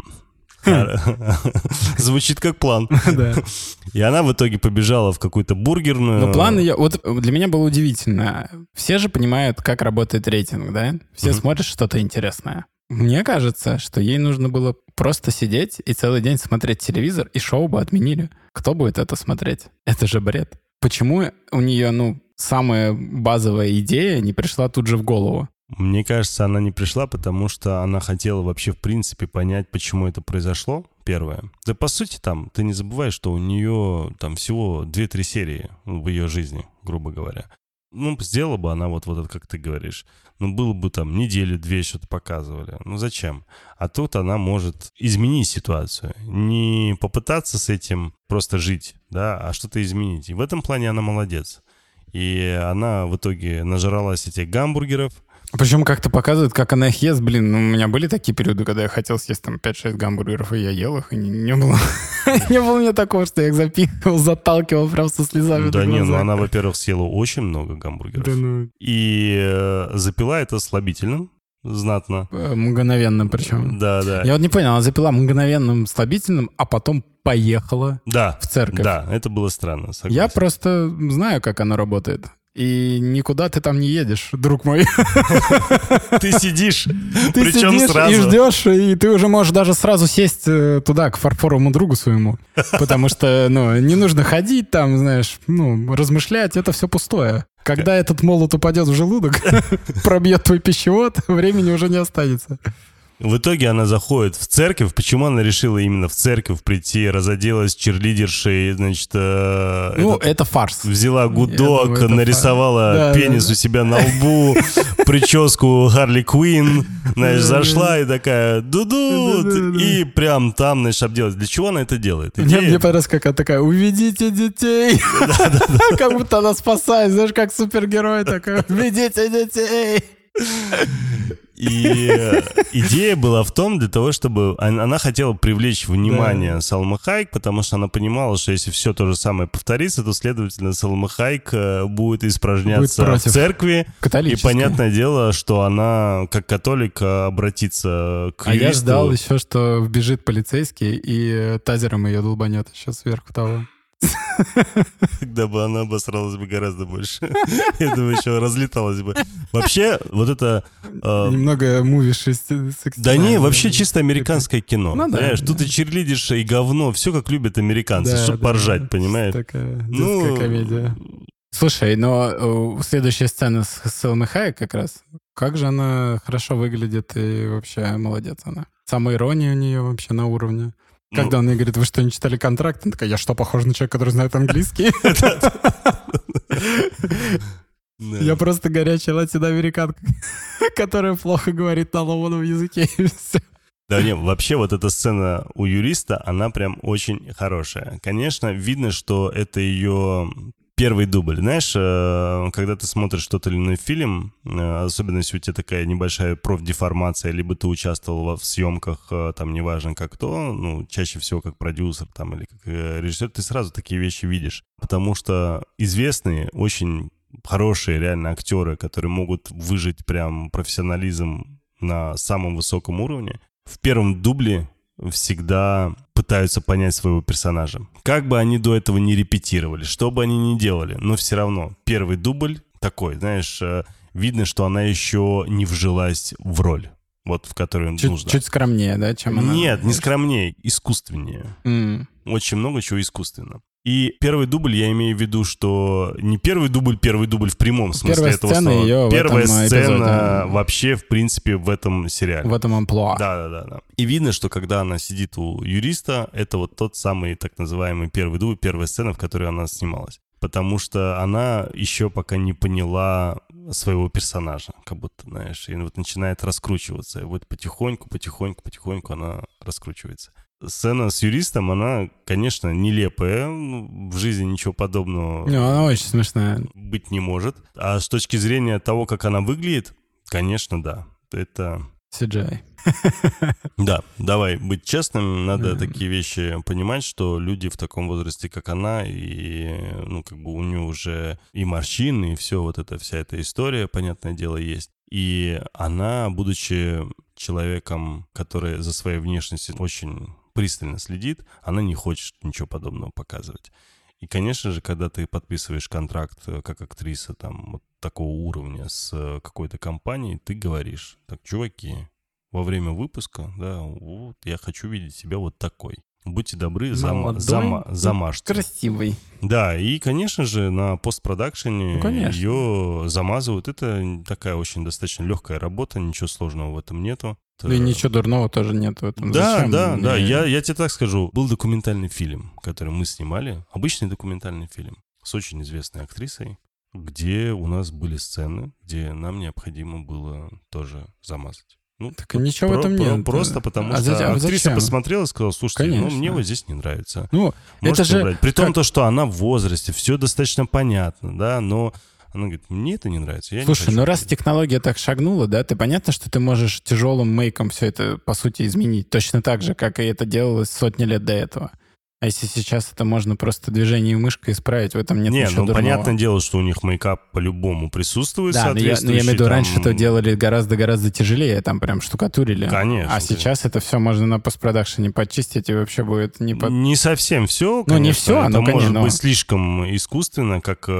Звучит как план. И она в итоге побежала в какую-то бургерную. Но план ее... Вот для меня было удивительно. Все же понимают, как работает рейтинг, да? Все смотрят что-то интересное. Мне кажется, что ей нужно было просто сидеть и целый день смотреть телевизор, и шоу бы отменили. Кто будет это смотреть? Это же бред. Почему у нее, ну, самая базовая идея не пришла тут же в голову? Мне кажется, она не пришла, потому что она хотела вообще в принципе понять, почему это произошло, первое. Да по сути там, ты не забывай, что у нее там всего 2-3 серии в ее жизни, грубо говоря. Ну, сделала бы она вот, вот это, как ты говоришь. Ну, было бы там неделю-две что-то показывали. Ну, зачем? А тут она может изменить ситуацию. Не попытаться с этим просто жить, да, а что-то изменить. И в этом плане она молодец. И она в итоге нажралась этих гамбургеров, причем как-то показывает, как она их ест. Блин, ну, у меня были такие периоды, когда я хотел съесть там 5-6 гамбургеров, и я ел их, и не, не было не было у меня такого, что я их запихивал, заталкивал прям со слезами. Да не, ну она, во-первых, съела очень много гамбургеров. Да ну. И э, запила это слабительным знатно. Э, мгновенным причем. Да, да. Я вот не понял, она запила мгновенным слабительным, а потом поехала да, в церковь. Да, это было странно. Согласен. Я просто знаю, как она работает. И никуда ты там не едешь, друг мой. Ты сидишь, ты причем сидишь сразу. и ждешь, и ты уже можешь даже сразу сесть э, туда, к фарфоровому другу своему. Потому что, ну, не нужно ходить там, знаешь, ну, размышлять, это все пустое. Когда этот молот упадет в желудок, пробьет твой пищевод, времени уже не останется. В итоге она заходит в церковь. Почему она решила именно в церковь прийти, разоделась черлидершей, значит... Э, ну, этот, это фарс. Взяла гудок, думаю, нарисовала да, пенис да, у себя на лбу, прическу Харли Квин, знаешь, зашла и такая дуду и прям там, знаешь, обделать. Для чего она это делает? Мне, мне понравилось, как она такая, уведите детей. Как будто она спасает, знаешь, как супергерой такая, уведите детей. И э, идея была в том, для того, чтобы она хотела привлечь внимание да. Салма Хайк, потому что она понимала, что если все то же самое повторится, то, следовательно, Салма Хайк э, будет испражняться будет в церкви. И понятное дело, что она, как католик, обратится к юристу. А я ждал еще, что вбежит полицейский и тазером ее долбанет еще сверху того. Тогда бы она обосралась бы гораздо больше. Я думаю, еще разлеталась бы. Вообще, вот это... Э, Немного муви Да не, вообще чисто американское кино. Ну, да, понимаешь, да. тут и черлидишь, и говно, все как любят американцы, да, чтобы да, поржать, понимаешь? Такая детская ну, комедия. Слушай, но э, следующая сцена с Селмой Хайек как раз. Как же она хорошо выглядит и вообще молодец она. Самая ирония у нее вообще на уровне. Ну. Когда он мне говорит, вы что, не читали контракт? Она такая, я что, похож на человека, который знает английский? Я просто горячая латиноамериканка, которая плохо говорит на ломаном языке. Да, не, вообще вот эта сцена у юриста, она прям очень хорошая. Конечно, видно, что это ее первый дубль. Знаешь, э, когда ты смотришь тот или иной фильм, э, особенно если у тебя такая небольшая профдеформация, либо ты участвовал в съемках, э, там, неважно как то, ну, чаще всего как продюсер там или как режиссер, ты сразу такие вещи видишь. Потому что известные, очень хорошие реально актеры, которые могут выжить прям профессионализм на самом высоком уровне, в первом дубле всегда пытаются понять своего персонажа. Как бы они до этого не репетировали, что бы они ни делали, но все равно первый дубль такой, знаешь, э, видно, что она еще не вжилась в роль вот в которую чуть, нужно. Чуть скромнее, да, чем она? Нет, не скромнее, искусственнее. Mm. Очень много чего искусственно. И первый дубль, я имею в виду, что не первый дубль, первый дубль в прямом смысле Первая этого сцена слова. Ее Первая сцена эпизоде. вообще, в принципе, в этом сериале. В этом амплуа. Да, да, да, да. И видно, что когда она сидит у юриста, это вот тот самый так называемый первый дубль, первая сцена, в которой она снималась. Потому что она еще пока не поняла своего персонажа, как будто, знаешь, и вот начинает раскручиваться. И вот потихоньку, потихоньку, потихоньку она раскручивается сцена с юристом, она, конечно, нелепая. Ну, в жизни ничего подобного не, она очень смешная. быть не может. А с точки зрения того, как она выглядит, конечно, да. Это... CGI. Да, давай быть честным, надо такие вещи понимать, что люди в таком возрасте, как она, и, ну, как бы у нее уже и морщины, и все, вот эта вся эта история, понятное дело, есть. И она, будучи человеком, который за своей внешностью очень пристально следит, она не хочет ничего подобного показывать. И, конечно же, когда ты подписываешь контракт э, как актриса там вот такого уровня с э, какой-то компанией, ты говоришь, так, чуваки, во время выпуска, да, вот я хочу видеть себя вот такой. Будьте добры, зам, и замажьте. Красивый. Да, и, конечно же, на постпродакшене Ну, конечно. ее замазывают. Это такая очень достаточно легкая работа, ничего сложного в этом нету. Да и ничего дурного тоже нет в этом. Да, Зачем да, мне- да. Я, я тебе так скажу. Был документальный фильм, который мы снимали. Обычный документальный фильм с очень известной актрисой, где у нас были сцены, где нам необходимо было тоже замазать. Ну, Так вот ничего в про- этом про- нет. Просто потому А что зачем- а актриса зачем? посмотрела и сказала, слушайте, ну, Конечно. мне вот здесь не нравится. Ну, Можете это же убрать. При том, как- то, что она в возрасте, все достаточно понятно, да, но она говорит, мне это не нравится. Я не Слушай, хочу ну раз это». технология так шагнула, да, ты понятно, что ты можешь тяжелым мейком все это, по сути, изменить. Точно так же, как и это делалось сотни лет до этого. А если сейчас это можно просто движением мышкой исправить, в этом нет не, ничего ну дурного. понятное дело, что у них мейкап по-любому присутствует, Да, но я, но я имею в виду, раньше там, это делали гораздо-гораздо тяжелее, там прям штукатурили. Конечно. А сейчас это все можно на постпродакшене почистить, и вообще будет не под... Не совсем все, Ну, не конечно. всё, это ну, может конечно, но- быть слишком искусственно, как э,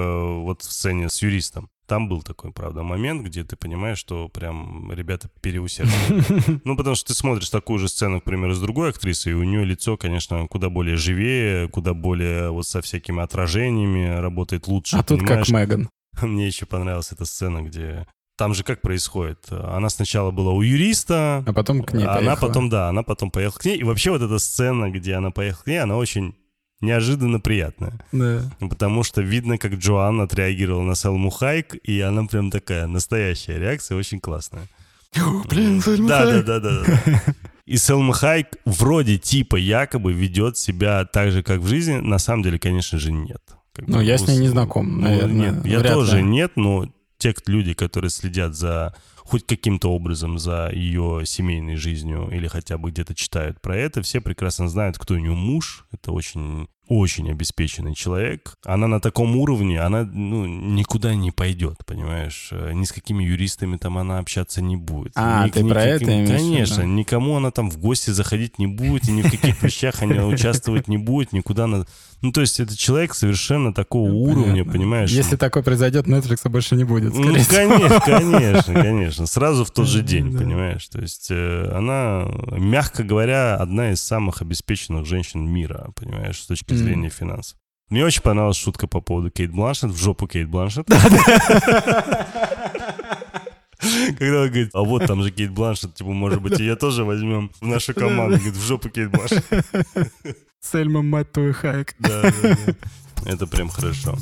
вот в сцене с юристом. Там был такой, правда, момент, где ты понимаешь, что прям ребята переусердили. Ну, потому что ты смотришь такую же сцену, к примеру, с другой актрисой, и у нее лицо, конечно, куда более живее, куда более вот со всякими отражениями работает лучше. А тут как Меган. Мне еще понравилась эта сцена, где... Там же как происходит? Она сначала была у юриста, А потом к ней она поехала. потом, да, она потом поехала к ней. И вообще вот эта сцена, где она поехала к ней, она очень неожиданно приятная. Да. Потому что видно, как Джоан отреагировала на Селму Хайк, и она прям такая настоящая реакция, очень классная. Блин, Да, да, да, да, да. И Селма Хайк вроде типа якобы ведет себя так же, как в жизни. На самом деле, конечно же, нет. Как Ну, бы я с ней не знаком, Ну, наверное. Нет, я тоже ли. нет, но те люди, которые следят за хоть каким-то образом за ее семейной жизнью или хотя бы где-то читают про это, все прекрасно знают, кто у нее муж. Это очень очень обеспеченный человек. Она на таком уровне, она ну, никуда не пойдет, понимаешь? Э, Ни с какими юристами там она общаться не будет. А, Ни- ты ни про каким- это имеешь? Конечно, никому она там в гости заходить не будет, и ни в каких вещах она участвовать не будет, никуда она... Ну, то есть это человек совершенно такого уровня, Понятно. понимаешь? Если такое произойдет, Netflix больше не будет, Ну, конечно, конечно, конечно. Сразу в тот же день, Да. понимаешь? То есть э, она, мягко говоря, одна из самых обеспеченных женщин мира, понимаешь, с точки зрения финансов. Мне очень понравилась шутка по поводу Кейт Бланшет, в жопу Кейт Бланшет. Когда он говорит, а вот там же Кейт Бланшет, типа, может быть, ее тоже возьмем в нашу команду. Говорит, в жопу Кейт Бланшет. Сельма, мать твою, Хайк. Да, да, да. Это прям хорошо.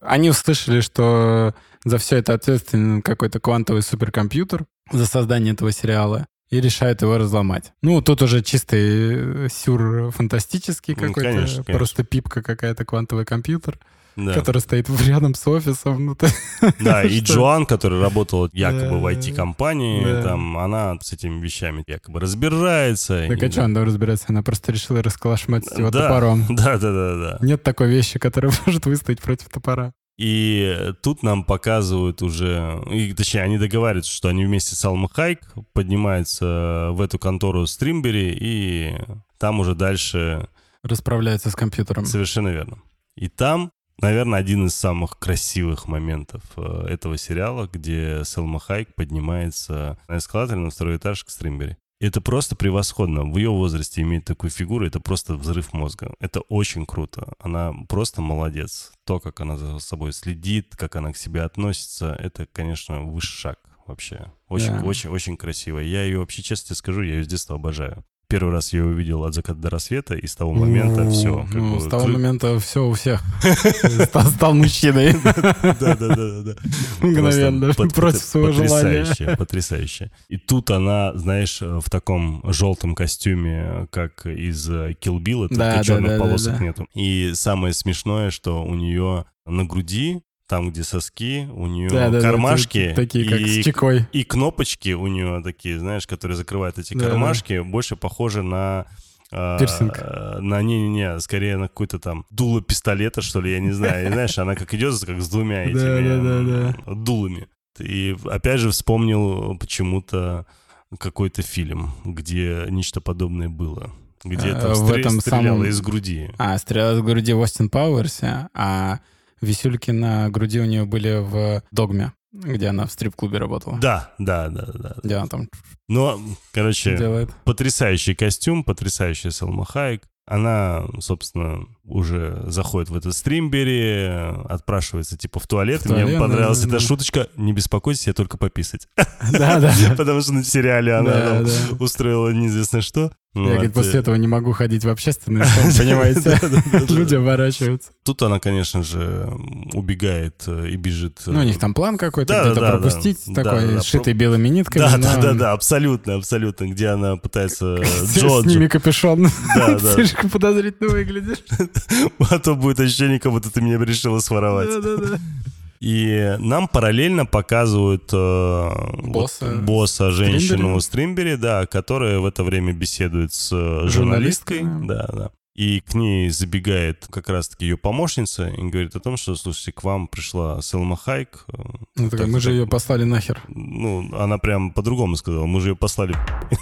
Они услышали, что за все это ответственен какой-то квантовый суперкомпьютер за создание этого сериала и решают его разломать. Ну, тут уже чистый э, сюр фантастический Ну, какой-то, конечно, конечно. просто пипка какая-то, квантовый компьютер, Да. который стоит рядом с офисом. Ну, ты- Да, и? Джоан, которая работала якобы в. IT-компании, Да. там, она с этими вещами якобы разбирается. Так И- а что она разбирается? Она просто решила расколошматить его Да. топором. Да, да, да, да. Нет такой вещи, которая может выстоять против топора. И тут нам показывают уже, и, точнее, они договариваются, что они вместе с Алма Хайк поднимаются в эту контору Стримбери, и там уже дальше Расправляется с компьютером. Совершенно верно. И там, наверное, один из самых красивых моментов э, этого сериала, где Селма Хайк поднимается на эскалаторе на второй этаж к Стримбери. Это просто превосходно. В ее возрасте иметь такую фигуру, это просто взрыв мозга. Это очень круто. Она просто молодец. То, как она за собой следит, как она к себе относится, это, конечно, высший шаг вообще. Очень, Да. очень, очень красиво. Я ее вообще, честно тебе скажу, я ее с детства обожаю. Первый раз я ее увидел от заката до рассвета, и с того момента все. Ну, с того момента все у всех. Стал- мужчиной. Да, да, да, да, да. Мгновенно. Против своего желания. Потрясающе, потрясающе. И тут она, знаешь, в таком желтом костюме, как из Килбила, Да, только да, черных полосок нету. И самое смешное, что у нее на груди, там, где соски, у нее Да, да, да, кармашки Такие, как и с чекой. и кнопочки у нее такие, знаешь, которые закрывают эти Да, кармашки, больше похожи на... а, Пирсинг. На не-не-не, скорее на какой-то там дуло пистолета, что ли, я не знаю. И, знаешь, она как идет, как с двумя этими дулами. И опять же вспомнил почему-то какой-то фильм, где нечто подобное было. Где Э, там в стре- этом стреляла из груди. А, стреляла из груди в Остин Пауэрсе, а висюльки на груди у нее были в «Догме», где она в стрип-клубе работала. Да, да, да, да. Где она там Но, короче, делает. потрясающий костюм, потрясающая Салма Хайек. Она, собственно, уже заходит в этот стримбери, отпрашивается типа в туалет. В туалет, Мне понравилась да, эта да. шуточка. Не беспокойтесь, я только пописать. Да, да. Потому что на сериале она устроила неизвестно что. Я, Вот, говорит, после э, этого не могу ходить в общественные, чтобы, понимаете? Люди оборачиваются. Тут она, конечно же, убегает э, и бежит. э, Ну, у них там план какой-то, Да, где-то да, да. пропустить, Да, такой, да, да. сшитый белыми нитками. Да, да, да, да, абсолютно, абсолютно. Где она пытается э, С Джорджа. ними капюшон. Да, да. Слишком подозрительно выглядишь. А то будет ощущение, как будто ты меня решила своровать. Да-да-да. И нам параллельно показывают э, вот Босса. босса, женщину Стримбери. в стримбере, да, которая в это время беседует с э, журналисткой. Журналисткой, Да, да. И к ней забегает как раз-таки ее помощница и говорит о том, что, слушайте, к вам пришла Селма Хайк. э, Ну, такая, Так, мы же так. ее послали нахер. Ну, она прям по-другому сказала. Мы же ее послали.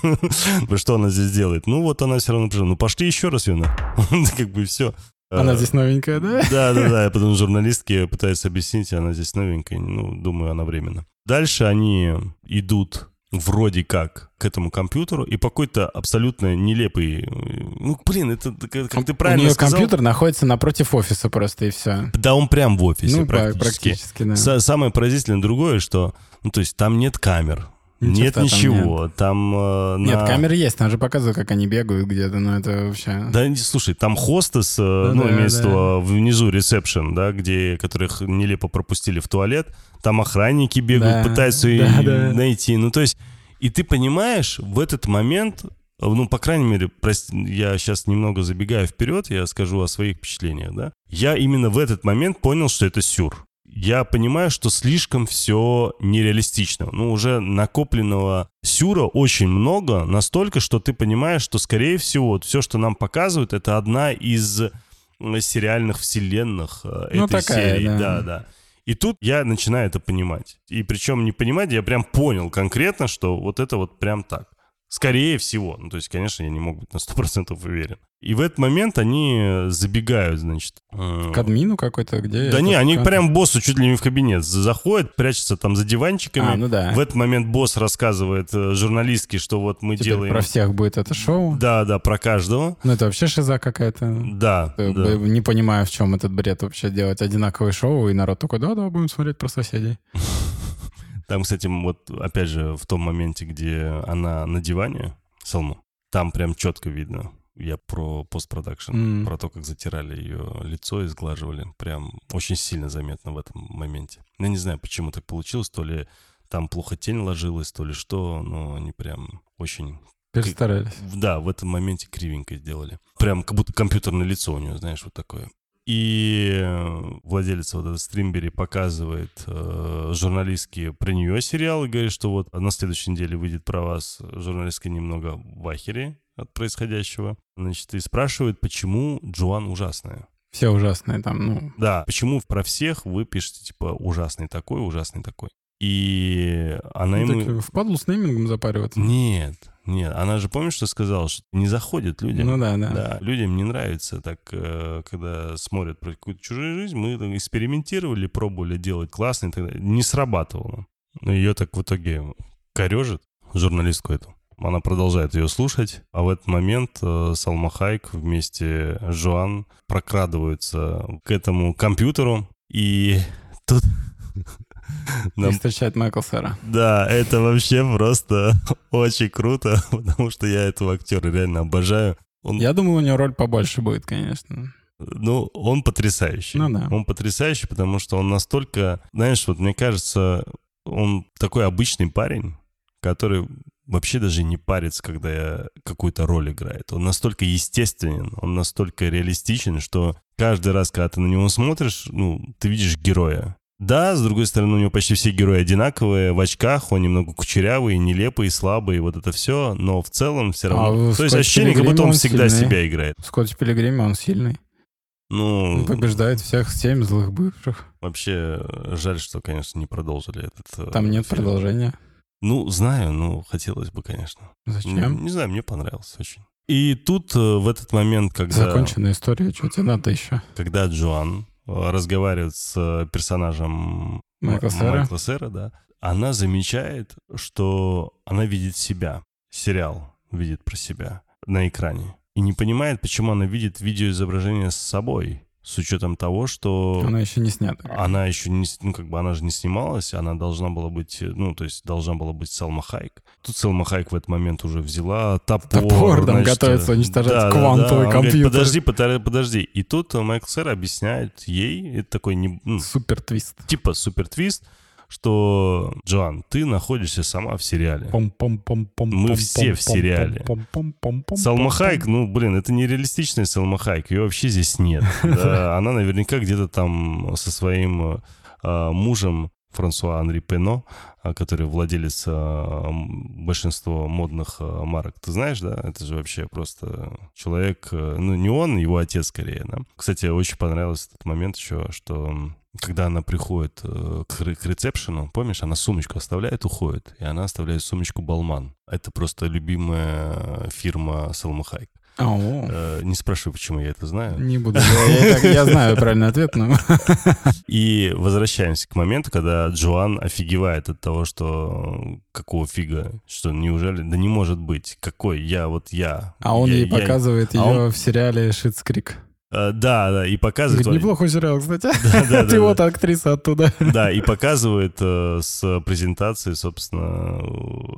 Что она здесь делает? Ну, вот она все равно пришла. Ну, пошли еще раз ее на. Как бы все. Она здесь новенькая, да? Да, да, да. Я потом журналистке пытаюсь объяснить, она здесь новенькая. Ну, думаю, она временно. Дальше они идут вроде как к этому компьютеру, и по какой-то абсолютно нелепый... э, Ну, блин, это как ты правильно У нее сказал. компьютер находится напротив офиса просто, и все. Да, он прям в офисе Ну, практически. практически, да. Са- Самое поразительное другое, что, ну, то есть там нет камер, нет там ничего, там... э, Нет, на- камеры есть, там же показывают, как они бегают где-то, но это вообще... Да, слушай, там хостес, э, ну, да, имеется да. виду внизу ресепшн, да, где, которых нелепо пропустили в туалет, там охранники бегают, Да, пытаются да, ее да. найти. Ну, то есть, и ты понимаешь, в этот момент, э, ну, по крайней мере, прости, я сейчас немного забегаю вперед, я скажу о своих впечатлениях, да, я именно в этот момент понял, что это сюр. Я понимаю, что слишком все нереалистично. Ну, уже накопленного сюра очень много, настолько, что ты понимаешь, что, скорее всего, вот все, что нам показывают, это одна из сериальных вселенных э, Ну, этой такая, серии. да. да, да. И тут я начинаю это понимать. И причем не понимать, я прям понял конкретно, что вот это вот прям так. Скорее всего. Ну, то есть, конечно, я не мог быть на 100% уверен. И в этот момент они забегают, значит. э, К админу какой-то, где... да не, они прям боссу чуть ли не в кабинет заходят, прячутся там за диванчиками. А, ну да. В этот момент босс рассказывает э, журналистке, что вот мы Теперь делаем... про всех будет это шоу. Да, да, про каждого. Ну это вообще шиза какая-то. Да, Э, да. Не понимаю, в чем этот бред вообще делать одинаковое шоу, и народ такой, да-да, будем смотреть про соседей. Там, кстати, вот опять же в том моменте, где она на диване, Салму, там прям четко видно. Я про постпродакшн, М. про то, как затирали ее лицо и сглаживали. Прям очень сильно заметно в этом моменте. Я не знаю, почему так получилось, то ли там плохо тень ложилась, то ли что, но они прям очень Перестарались. Да, в этом моменте кривенько сделали. Прям как будто компьютерное лицо у нее, знаешь, вот такое. И э, владелец вот этого стримбери показывает э, журналистке про нее сериал и говорит, что вот на следующей неделе выйдет про вас. Журналистка немного в ахере от происходящего. Значит, и спрашивает, почему Джоан ужасная. Все ужасные там, ну... Да, почему про всех вы пишете, типа, ужасный такой, ужасный такой. И она ну, ему... так впадлу с неймингом запариваться. Нет, нет, она же помнишь, что сказала, что не заходит людям. Ну да, да. Да, людям не нравится так, э, когда смотрят про какую-то чужую жизнь. Мы экспериментировали, пробовали делать классно и так далее. Не срабатывало. Но ее так в итоге корежит, журналистку эту. Она продолжает ее слушать, а в этот момент э, Салма Хайк вместе с Жоан прокрадываются к этому компьютеру, и тут И нам встречает Майкл Сера. да, это вообще просто очень круто, потому что я этого актера реально обожаю. Он, Я думал, у него роль побольше будет, конечно. ну, он потрясающий. Ну да. Он потрясающий, потому что он настолько, знаешь, вот мне кажется, он такой обычный парень, который вообще даже не парится, когда я какую-то роль играет. Он настолько естественен, он настолько реалистичен, что каждый раз, когда ты на него смотришь, ну, ты видишь героя. Да, с другой стороны, у него почти все герои одинаковые, в очках, он немного кучерявый, нелепый, слабый, вот это все, но в целом все равно... А То есть ощущение, как будто он он всегда сильный. себя играет. В Скотте Пилигриме он сильный. Ну, Он побеждает всех семь злых бывших. вообще жаль, что, конечно, не продолжили этот э, Там нет фильм. продолжения. Ну, знаю, но хотелось бы, конечно. Не, Зачем? не знаю, мне понравилось очень. И тут э, в этот момент, когда... Законченная история, что тебе надо еще? Когда Джоан разговаривает с э, персонажем Майкла Сэра? Майкла Сэра, да, она замечает, что она видит себя. Сериал видит про себя на экране. И не понимает, почему она видит видеоизображение с собой, с учетом того, что Она еще не снята. она еще не, ну, как бы она же не снималась, она должна была быть, э, ну, то есть должна была быть Салма Хайк. Тут Салма Хайк в этот момент уже взяла топор. Топор, там значит, готовится э, уничтожать да, да, квантовый да. Говорит, компьютер. подожди, подожди, подожди. И тут Майкл Сэр объясняет ей, это такой, не, ну, Супер твист. типа супер твист, что, Джоан, ты находишься сама в сериале. Мы все в сериале. Пом-пом-пом-пом. Салма Хайк, ну, блин, это нереалистичная Салма Хайк, ее вообще здесь нет. Она наверняка где-то там со своим э, мужем Франсуа Анри Пено, а, который владелец м, большинства модных марок. Ты знаешь, да? Это же вообще просто человек, э, ну, не он, его отец скорее, да? Кстати, очень понравился этот момент еще, что когда она приходит э, к, ре- к ресепшену, помнишь, она сумочку оставляет, уходит, и она оставляет сумочку Балман. Это просто любимая фирма Салма Хайк. Ау. Э, Не спрашивай, почему я это знаю. Не буду. Я, я так- я знаю правильный ответ, но... И возвращаемся к моменту, когда Джоан офигевает от того, что э, какого фига, что неужели, да не может быть, какой я, вот я. А он Я- ей я- показывает а ее он- в сериале «Шитс Крик». Э, Да, да, и показывает... Говорит, неплохой сериал, кстати. Да, да, Ты да, вот да. актриса оттуда. Да, и показывает э, с презентации, собственно,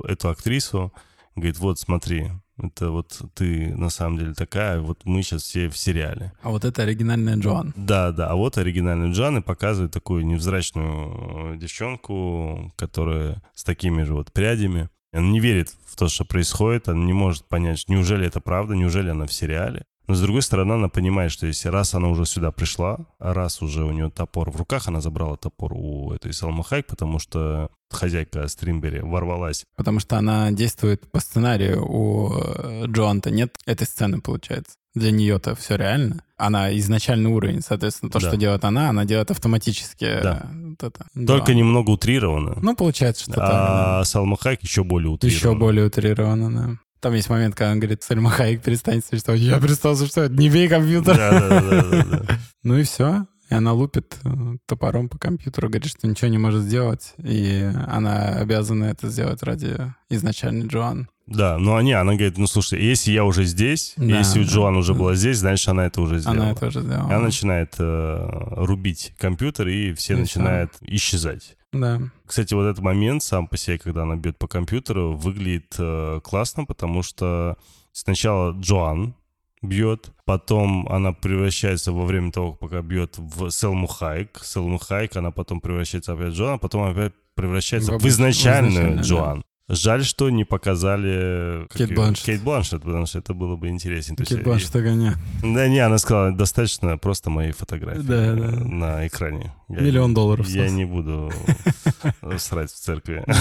э, эту актрису. Говорит, вот смотри, это вот ты на самом деле такая, вот мы сейчас все в сериале. А вот это оригинальная Джоан. Да, да, а вот оригинальный Джан и показывает такую невзрачную э, девчонку, которая с такими же вот прядями. Она не верит в то, что происходит, она не может понять, неужели это правда, неужели она в сериале. Но с другой стороны, она понимает, что если раз она уже сюда пришла, а раз уже у нее топор в руках, она забрала топор у этой Салмы Хайк, потому что хозяйка Стримбери ворвалась. Потому что она действует по сценарию. У э, Джоан-то нет этой сцены, получается. Для нее-то все реально. Она изначальный уровень, соответственно, то, Да. что делает она, она делает автоматически. э, Да. вот это. Только Да. немного утрировано. Ну, получается, что а Салма Хайк еще более так. утрировано. Еще более утрированно, да. Там есть момент, когда он говорит, Сальма Хайек перестанет существовать. Я перестал существовать, не бей компьютер. Да, да, да, да, да. Ну и все. И она лупит э, топором по компьютеру, говорит, что ничего не может сделать. И она обязана это сделать ради изначальной Джоан. Да, ну а не, она говорит, ну слушай, если я уже здесь, Да, если да, Джоан уже да. была здесь, значит, она это уже сделала. Она это уже сделала. И она начинает э, рубить компьютер, и все И начинают исчезать. Да. Кстати, вот этот момент сам по себе, когда она бьет по компьютеру, выглядит э, классно, потому что сначала Джоан бьет, потом она превращается во время того, пока бьет в Селму Хайк. Селму Хайк, она потом превращается опять в Джоан, а потом опять превращается В в, изначальную в изначальную, да. Жаль, что не показали как Кейт её- Бланшетт. Кейт Бланшетт, потому что это было бы интереснее. То есть, Кейт Бланшетт гоня. и- Да не, она сказала, достаточно просто моей фотографии Да, да. э, на экране. Я- Миллион долларов. Я не буду срать в церкви.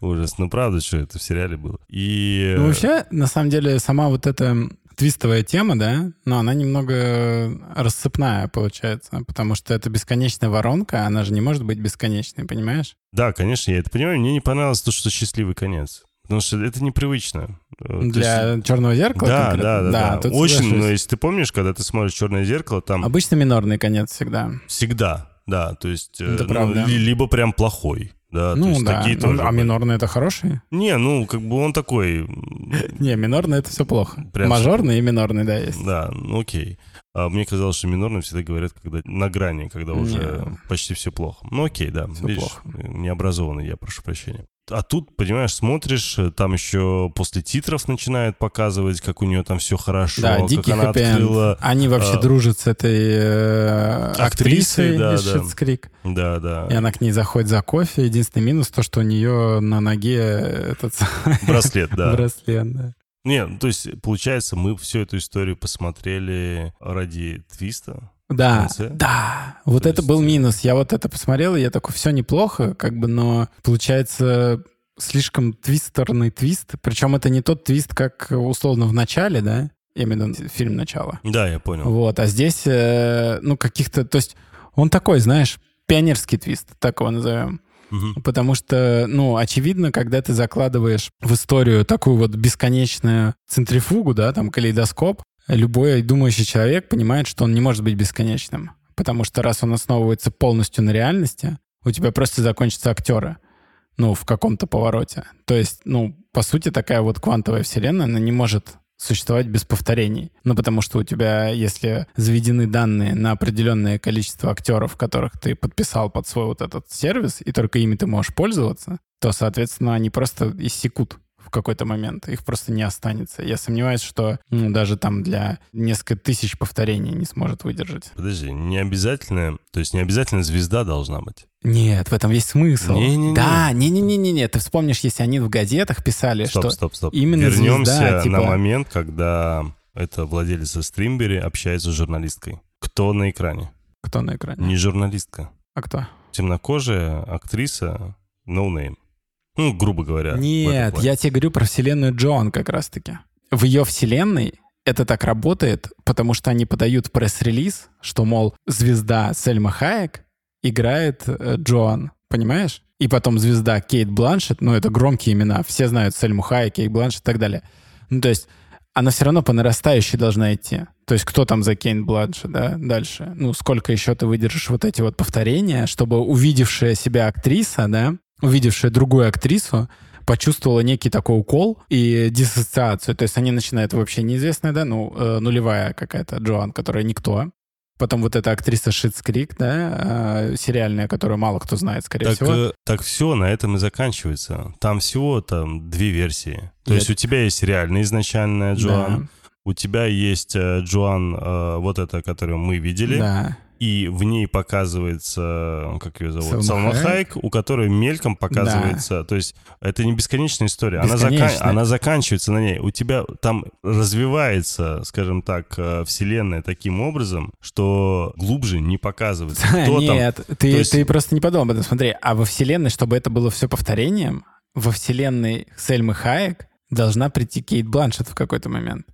Ужас. Ну, правда, что это в сериале было. И... Ну, вообще, на самом деле, сама вот эта твистовая тема, да, но она немного рассыпная получается, потому что это бесконечная воронка, она же не может быть бесконечной, понимаешь? Да, конечно, я это понимаю. Мне не понравилось то, что счастливый конец. Потому что это непривычно. Э, Для черного зеркала Да, конкретно? да, да, да. тут Очень, соглашусь. но если ты помнишь, когда ты смотришь «Черное зеркало», там Обычно минорный конец всегда. всегда, да, то есть... э, Это ну, правда. ли- либо прям плохой, да, то ну есть да, такие Ну, тоже а были. минорный это хороший? Не, ну, как бы он такой... Не, минорный это все плохо. Прям Мажорный и минорный, да, есть. Да, ну окей. А мне казалось, что минорные всегда говорят, когда на грани, когда уже Не. почти все плохо. Ну окей, да. Всё видишь, плохо. необразованный я, прошу прощения. А тут, понимаешь, смотришь, э, там еще после титров начинает показывать, как у нее там все хорошо, Да, как дикий она открыла. Они вообще а, дружат с этой э, Актрисой, актрисой да, из да. Да, да. И она к ней заходит за кофе. Единственный минус то, что у нее на ноге этот Браслет, да. браслет. да. Не, ну, то есть, получается, мы всю эту историю посмотрели ради твиста. Да, да. Вот То это есть, был э, минус. Я вот это посмотрел, и я такой, все неплохо, как бы, но получается слишком твистерный твист. Причем это не тот твист, как условно в начале, да? Именно фильм «Начало». Да, я понял. Вот, а здесь, э, ну, каких-то... То есть он такой, знаешь, пионерский твист, так его назовем. Мгм. Потому что, ну, очевидно, когда ты закладываешь в историю такую вот бесконечную центрифугу, да, там калейдоскоп, любой думающий человек понимает, что он не может быть бесконечным. Потому что раз он основывается полностью на реальности, у тебя просто закончатся актеры. Ну, в каком-то повороте. То есть, ну, по сути, такая вот квантовая вселенная, она не может существовать без повторений. Ну, потому что у тебя, если заведены данные на определенное количество актеров, которых ты подписал под свой вот этот сервис, и только ими ты можешь пользоваться, то, соответственно, они просто иссекут в какой-то момент. Их просто не останется. Я сомневаюсь, что ну, даже там для несколько тысяч повторений не сможет выдержать. Подожди, не обязательно, то есть не обязательно звезда должна быть. Нет, в этом есть смысл. Не-не-не. Да, не-не-не-не. Ты вспомнишь, если они в газетах писали, Стоп, что стоп, стоп. именно Вернемся звезда, типа- на момент, когда это владелец Стримбери общается с журналисткой. Кто на экране? кто на экране? Не журналистка. А кто? Темнокожая актриса No Name. Ну, грубо говоря. Нет, я тебе говорю про вселенную Джоан как раз-таки. В ее вселенной это так работает, потому что они подают пресс-релиз, что, мол, звезда Сельма Хайек играет э, Джоан, понимаешь? И потом звезда Кейт Бланшет, ну, это громкие имена, все знают Сельму Хайек, Кейт Бланшет и так далее. Ну, то есть она все равно по нарастающей должна идти. То есть кто там за Кейт Бланшет, да, дальше? Ну, сколько еще ты выдержишь вот эти вот повторения, чтобы увидевшая себя актриса, да, увидевшая другую актрису, почувствовала некий такой укол и диссоциацию. То есть они начинают вообще неизвестная, да, ну, э, нулевая какая-то Джоан, которая никто. Потом вот эта актриса Шитс Крик, да, э, сериальная, которую мало кто знает, скорее Так, всего. э, так все, на этом и заканчивается. Там всего там две версии. То Нет. есть у тебя есть реальная изначальная Джоан, Да, у тебя есть э, Джоан, э, вот эта, которую мы видели, да. И в ней показывается, как ее зовут, Салма Хайек. Хайек, у которой мельком показывается, то есть это не бесконечная история, она, зака- Бесконечная. она заканчивается на ней. У тебя там развивается, скажем так, э, вселенная таким образом, что глубже не показывается. Кто там? Нет, ты, То есть- ты просто не подумал об этом. Смотри, а во вселенной, чтобы это было все повторением, во вселенной Сельмы Хаек должна прийти Кейт Бланшет в какой-то момент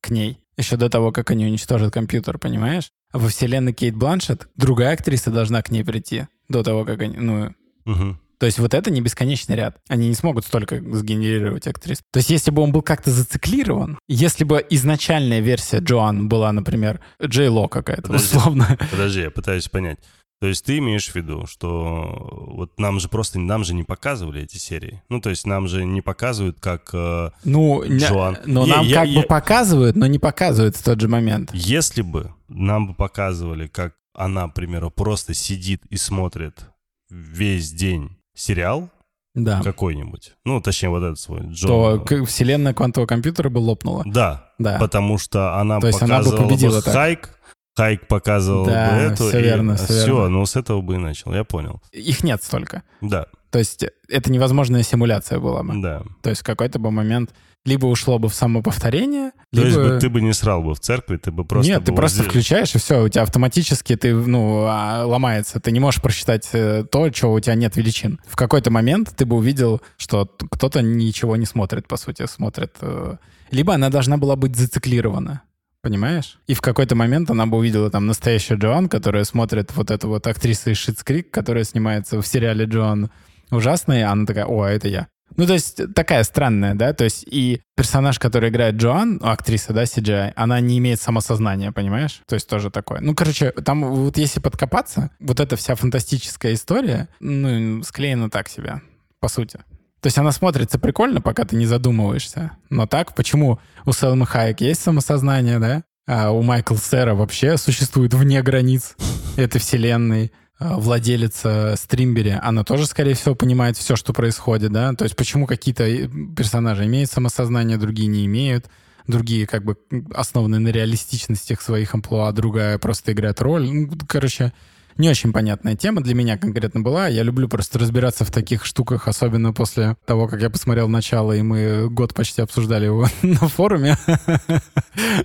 к ней. Еще до того, как они уничтожат компьютер, понимаешь? А во вселенной Кейт Бланшет другая актриса должна к ней прийти до того, как они... Ну, Мгм. то есть вот это не бесконечный ряд. Они не смогут столько сгенерировать актрис. То есть если бы он был как-то зациклирован, если бы изначальная версия Джоан была, например, Джей Ло какая-то, Подожди. условно, Подожди, я пытаюсь понять. То есть ты имеешь в виду, что вот нам же просто нам же не показывали эти серии. Ну, то есть нам же не показывают, как э, Ну, Джоан. но Не, нам я- как я- бы показывают, но не показывают в тот же момент. если бы нам бы показывали, как она, к примеру, просто сидит и смотрит весь день сериал Да. какой-нибудь, ну, точнее, вот этот свой Джон. То к- вселенная квантового компьютера бы лопнула. Да, Да. потому что она То есть она бы показывала победила так. Хайк, Хайк показывал Да, бы эту. всё и- верно, Все, верно. ну с этого бы и начал, я понял. Их нет столько. Да, То есть это невозможная симуляция была бы. да. То есть в какой-то бы момент либо ушло бы в самоповторение, То есть либо... бы ты бы не срал бы в церкви, ты бы просто... Нет, ты просто здесь- включаешь, и все, у тебя автоматически ты, ну, а, ломается. Ты не можешь просчитать э, то, чего у тебя нет величин. В какой-то момент ты бы увидел, что кто-то ничего не смотрит, по сути, смотрит. э, Либо она должна была быть зациклирована. Понимаешь? И в какой-то момент она бы увидела там настоящую Джоан, которая смотрит вот эту вот актрису из Шитс Крик, которая снимается в сериале Джоан ужасная, она такая, о, а это я. Ну, то есть такая странная, да, то есть и персонаж, который играет Джоан, ну, актриса, да, CGI, она не имеет самосознания, понимаешь? То есть тоже такое. Ну, короче, там вот если подкопаться, вот эта вся фантастическая история, ну, склеена так себе, по сути. То есть она смотрится прикольно, пока ты не задумываешься. Но так, почему у Селмы Хайек есть самосознание, да? А у Майкла Сера вообще существует вне границ этой вселенной. А Владелица Стримбери, она тоже, скорее всего, понимает все, что происходит, да? То есть почему какие-то э, персонажи имеют самосознание, другие не имеют, другие как бы основаны на реалистичности своих амплуа, другая просто играет роль. Ну, короче, не очень понятная тема для меня конкретно была. Я люблю просто разбираться в таких штуках, особенно после того, как я посмотрел начало, и мы год почти обсуждали его на форуме.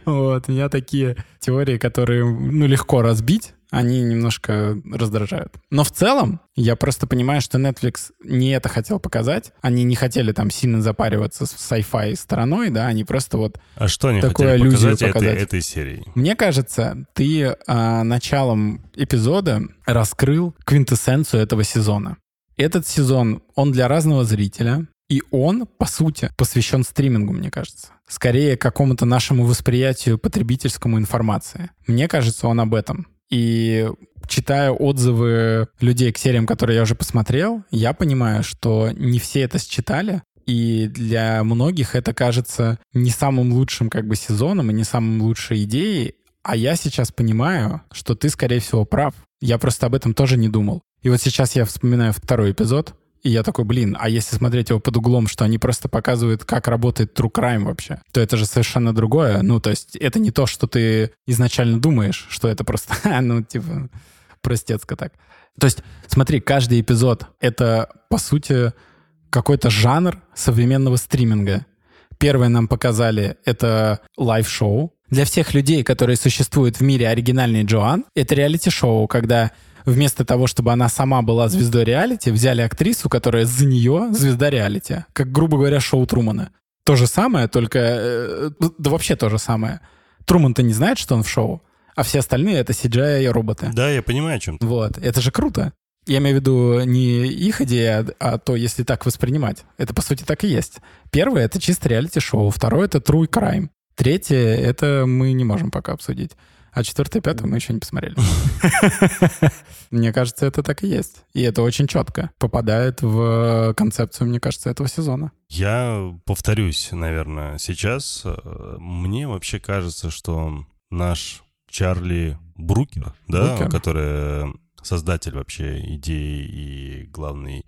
Вот, меня такие теории, которые, ну, легко разбить, они немножко раздражают. Но в целом, я просто понимаю, что Netflix не это хотел показать. Они не хотели там сильно запариваться с sci-fi стороной, да, они просто вот А что они такую хотели аллюзию показать, показать. Этой, этой серии? мне кажется, ты а, началом эпизода раскрыл квинтэссенцию этого сезона. Этот сезон, он для разного зрителя, и он, по сути, посвящен стримингу, мне кажется. Скорее, какому-то нашему восприятию потребительскому информации. Мне кажется, он об этом. И читая отзывы людей к сериям, которые я уже посмотрел, я понимаю, что не все это считали, и для многих это кажется не самым лучшим как бы сезоном и не самым лучшей идеей, а я сейчас понимаю, что ты, скорее всего, прав. Я просто об этом тоже не думал. И вот сейчас я вспоминаю второй эпизод, и я такой, блин, а если смотреть его под углом, что они просто показывают, как работает True Crime вообще, то это же совершенно другое. Ну, то есть это не то, что ты изначально думаешь, что это просто, ну, типа, простецко так. То есть, смотри, каждый эпизод — это, по сути, какой-то жанр современного стриминга. Первое нам показали — это лайв-шоу. Для всех людей, которые существуют в мире оригинальный Джоан, это реалити-шоу, когда вместо того, чтобы она сама была звездой реалити, взяли актрису, которая за нее звезда реалити. Как, грубо говоря, шоу Трумана. То же самое, только... Э, да вообще то же самое. Труман-то не знает, что он в шоу, а все остальные — это CGI и роботы. Да, я понимаю, о чем ты. Вот. Это же круто. Я имею в виду не их идея, а то, если так воспринимать. Это, по сути, так и есть. Первое — это чисто реалити-шоу. Второе — это true crime. Третье — это мы не можем пока обсудить. А четвертое, пятое мы еще не посмотрели. Мне кажется, это так и есть. И это очень четко попадает в концепцию, мне кажется, этого сезона. Я повторюсь, наверное, сейчас. Мне вообще кажется, что наш Чарли Брукер, да, Брукер. который создатель вообще идеи и главный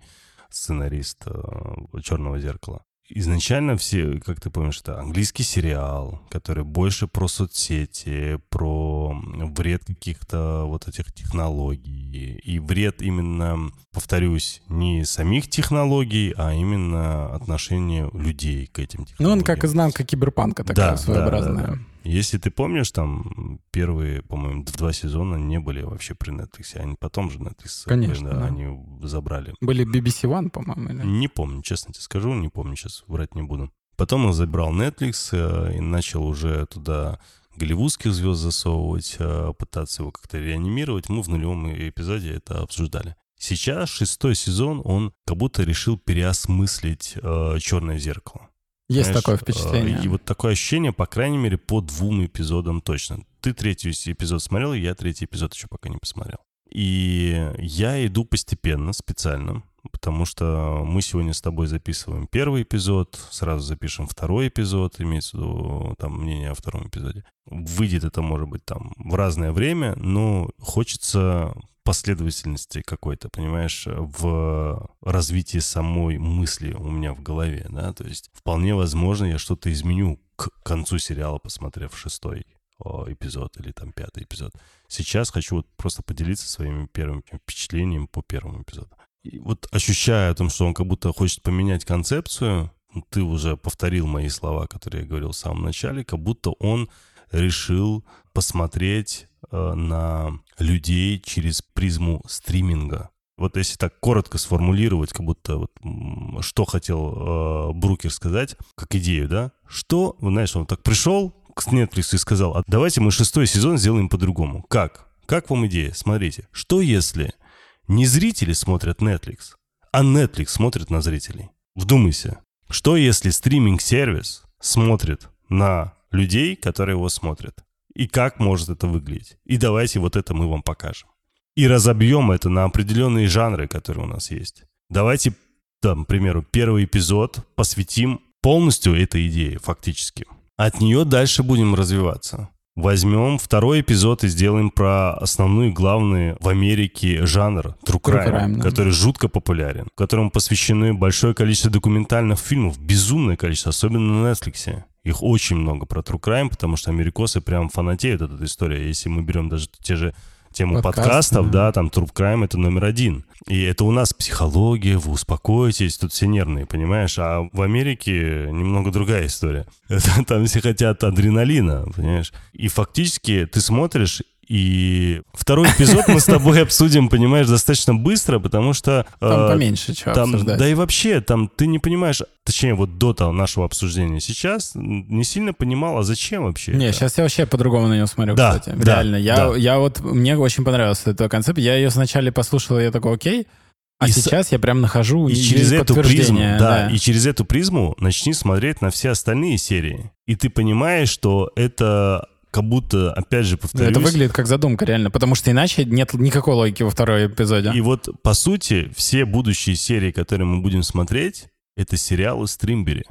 сценарист э, «Черного зеркала», изначально все, как ты помнишь, это английский сериал, который больше про соцсети, про вред каких-то вот этих технологий. И вред именно, повторюсь, не самих технологий, а именно отношения людей к этим технологиям. Ну, он как изнанка киберпанка такая да, своеобразная. Да, да, да. Если ты помнишь, там первые, по-моему, два сезона не были вообще при Netflix. Они потом же Netflix Конечно, да, они забрали. Были BBC One, по-моему, или? Не помню, честно тебе скажу, не помню, сейчас врать не буду. Потом он забрал Netflix э, и начал уже туда голливудских звезд засовывать, э, пытаться его как-то реанимировать. Мы в нулевом эпизоде это обсуждали. Сейчас шестой сезон он как будто решил переосмыслить э, «Черное зеркало». Есть Знаешь, такое впечатление. И вот такое ощущение, по крайней мере, по двум эпизодам точно. Ты третий эпизод смотрел, я третий эпизод еще пока не посмотрел. И я иду постепенно, специально, потому что мы сегодня с тобой записываем первый эпизод, сразу запишем второй эпизод, имеется в виду там мнение о втором эпизоде. Выйдет это, может быть, там в разное время, но хочется последовательности какой-то, понимаешь, в развитии самой мысли у меня в голове, да, то есть вполне возможно я что-то изменю к концу сериала, посмотрев шестой эпизод или там пятый эпизод. Сейчас хочу вот просто поделиться своими первыми впечатлениями по первому эпизоду. И вот ощущая о том, что он как будто хочет поменять концепцию, ты уже повторил мои слова, которые я говорил в самом начале, как будто он решил посмотреть э, на людей через призму стриминга. Вот если так коротко сформулировать, как будто вот что хотел э, Брукер сказать, как идею, да? Что, знаешь, он так пришел к Netflix и сказал, а давайте мы шестой сезон сделаем по-другому. Как? Как вам идея? Смотрите, что если не зрители смотрят Netflix, а Netflix смотрит на зрителей? Вдумайся. Что если стриминг-сервис смотрит на людей, которые его смотрят. И как может это выглядеть. И давайте вот это мы вам покажем. И разобьем это на определенные жанры, которые у нас есть. Давайте, там, к примеру, первый эпизод посвятим полностью этой идее, фактически. От нее дальше будем развиваться. Возьмем второй эпизод и сделаем про основной главный в Америке жанр True Crime, True Crime да. который жутко популярен, которому посвящены большое количество документальных фильмов, безумное количество, особенно на Netflix. Их очень много про True Crime, потому что америкосы прям фанатеют от этой истории. Если мы берем даже те же тему Подкаст, подкастов, да. там True Crime это номер один. И это у нас психология, вы успокойтесь, тут все нервные, понимаешь? А в Америке немного другая история. Там все хотят адреналина, понимаешь? И фактически ты смотришь, и второй эпизод мы с тобой обсудим, понимаешь, достаточно быстро, потому что... Там э, поменьше чего там, обсуждать. Да и вообще, там ты не понимаешь, точнее, вот до того нашего обсуждения сейчас не сильно понимал, а зачем вообще Не, это? сейчас я вообще по-другому на него смотрю, да, кстати. Да, Реально. Я, да. я вот... Мне очень понравился этот концепт. Я ее сначала послушал, и я такой, окей, А И с- сейчас я прям нахожу И через эту призму, подтверждение, да, и через эту призму начни смотреть на все остальные серии. И ты понимаешь, что это как будто, опять же, повторюсь, Это выглядит как задумка, реально. Потому что иначе нет никакой логики во второй эпизоде. И вот, по сути, все будущие серии, которые мы будем смотреть, это сериалы Стримбери,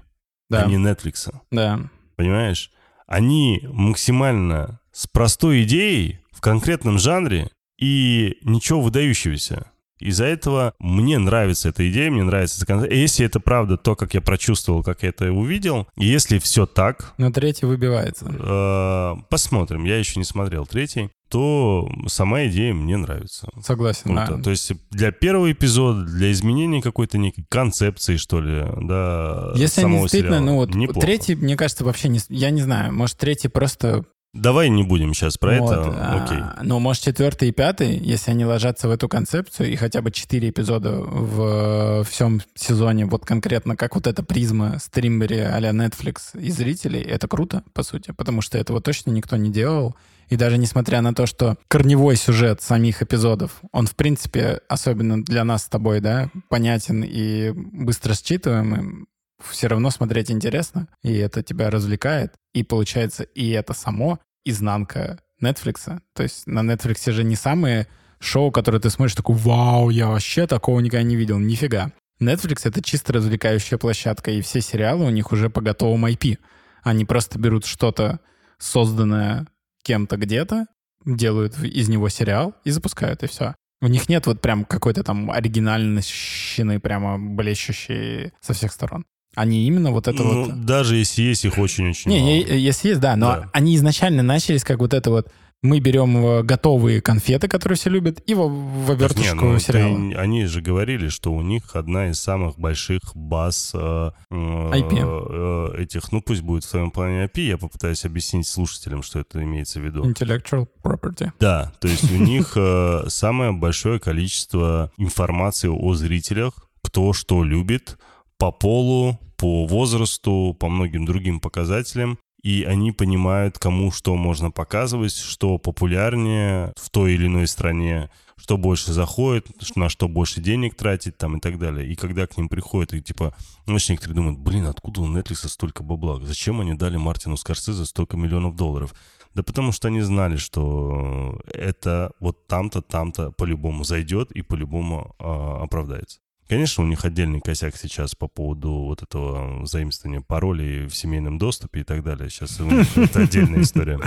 Да, а не Netflix. да. Понимаешь? Они максимально с простой идеей в конкретном жанре и ничего выдающегося. Из-за этого мне нравится эта идея, мне нравится эта концепция. Если это правда то, как я прочувствовал, как я это увидел, и если все так, Но третий выбивается. э, посмотрим. Я еще не смотрел третий, то сама идея мне нравится. Согласен, Круто. да. То есть для первого эпизода, для изменения какой-то некой концепции, что ли, да, Если они самого действительно, сериала, ну вот неплохо. третий, мне кажется, вообще не... Я не знаю, может, третий просто... Давай не будем сейчас про вот, это, а, окей. Но, может, четвертый и пятый, если они ложатся в эту концепцию, и хотя бы четыре эпизода в всем сезоне, вот конкретно как вот эта призма стримбери а-ля Netflix и зрителей, это круто, по сути, потому что этого точно никто не делал. И даже несмотря на то, что корневой сюжет самих эпизодов, он, в принципе, особенно для нас с тобой, да, понятен и быстро считываемый, все равно смотреть интересно, и это тебя развлекает. И получается, и это само изнанка Netflix. То есть на Netflix же не самые шоу, которые ты смотришь, такой, вау, я вообще такого никогда не видел. Нифига. Netflix — это чисто развлекающая площадка, и все сериалы у них уже по готовому IP. Они просто берут что-то, созданное кем-то где-то, делают из него сериал и запускают, и все. У них нет вот прям какой-то там оригинальности, прямо блещущей со всех сторон. Они именно вот это Ну, вот... даже если есть, их очень-очень Не, мало. если есть, да, но Да. они изначально начались как вот это вот мы берем э, готовые конфеты, которые все любят, и в, в Так оберточку не, ну, сериала. ты- они же говорили, что у них одна из самых больших баз э, э, IP. э, этих, ну пусть будет в своем плане IP, я попытаюсь объяснить слушателям, что это имеется в виду. Intellectual property. Да, то есть у них э, самое большое количество информации о зрителях, кто что любит, по полу, по возрасту, по многим другим показателям. И они понимают, кому что можно показывать, что популярнее в той или иной стране, что больше заходит, на что больше денег тратить там и так далее. И когда к ним приходят, и типа, ну, значит, некоторые думают, блин, откуда у Netflix столько бабла? Зачем они дали Мартину Скорсезе столько миллионов долларов? Да потому что они знали, что это вот там-то, там-то по-любому зайдет и по-любому а, оправдается. Конечно, у них отдельный косяк сейчас по поводу вот этого заимствования паролей в семейном доступе и так далее. Сейчас это отдельная история.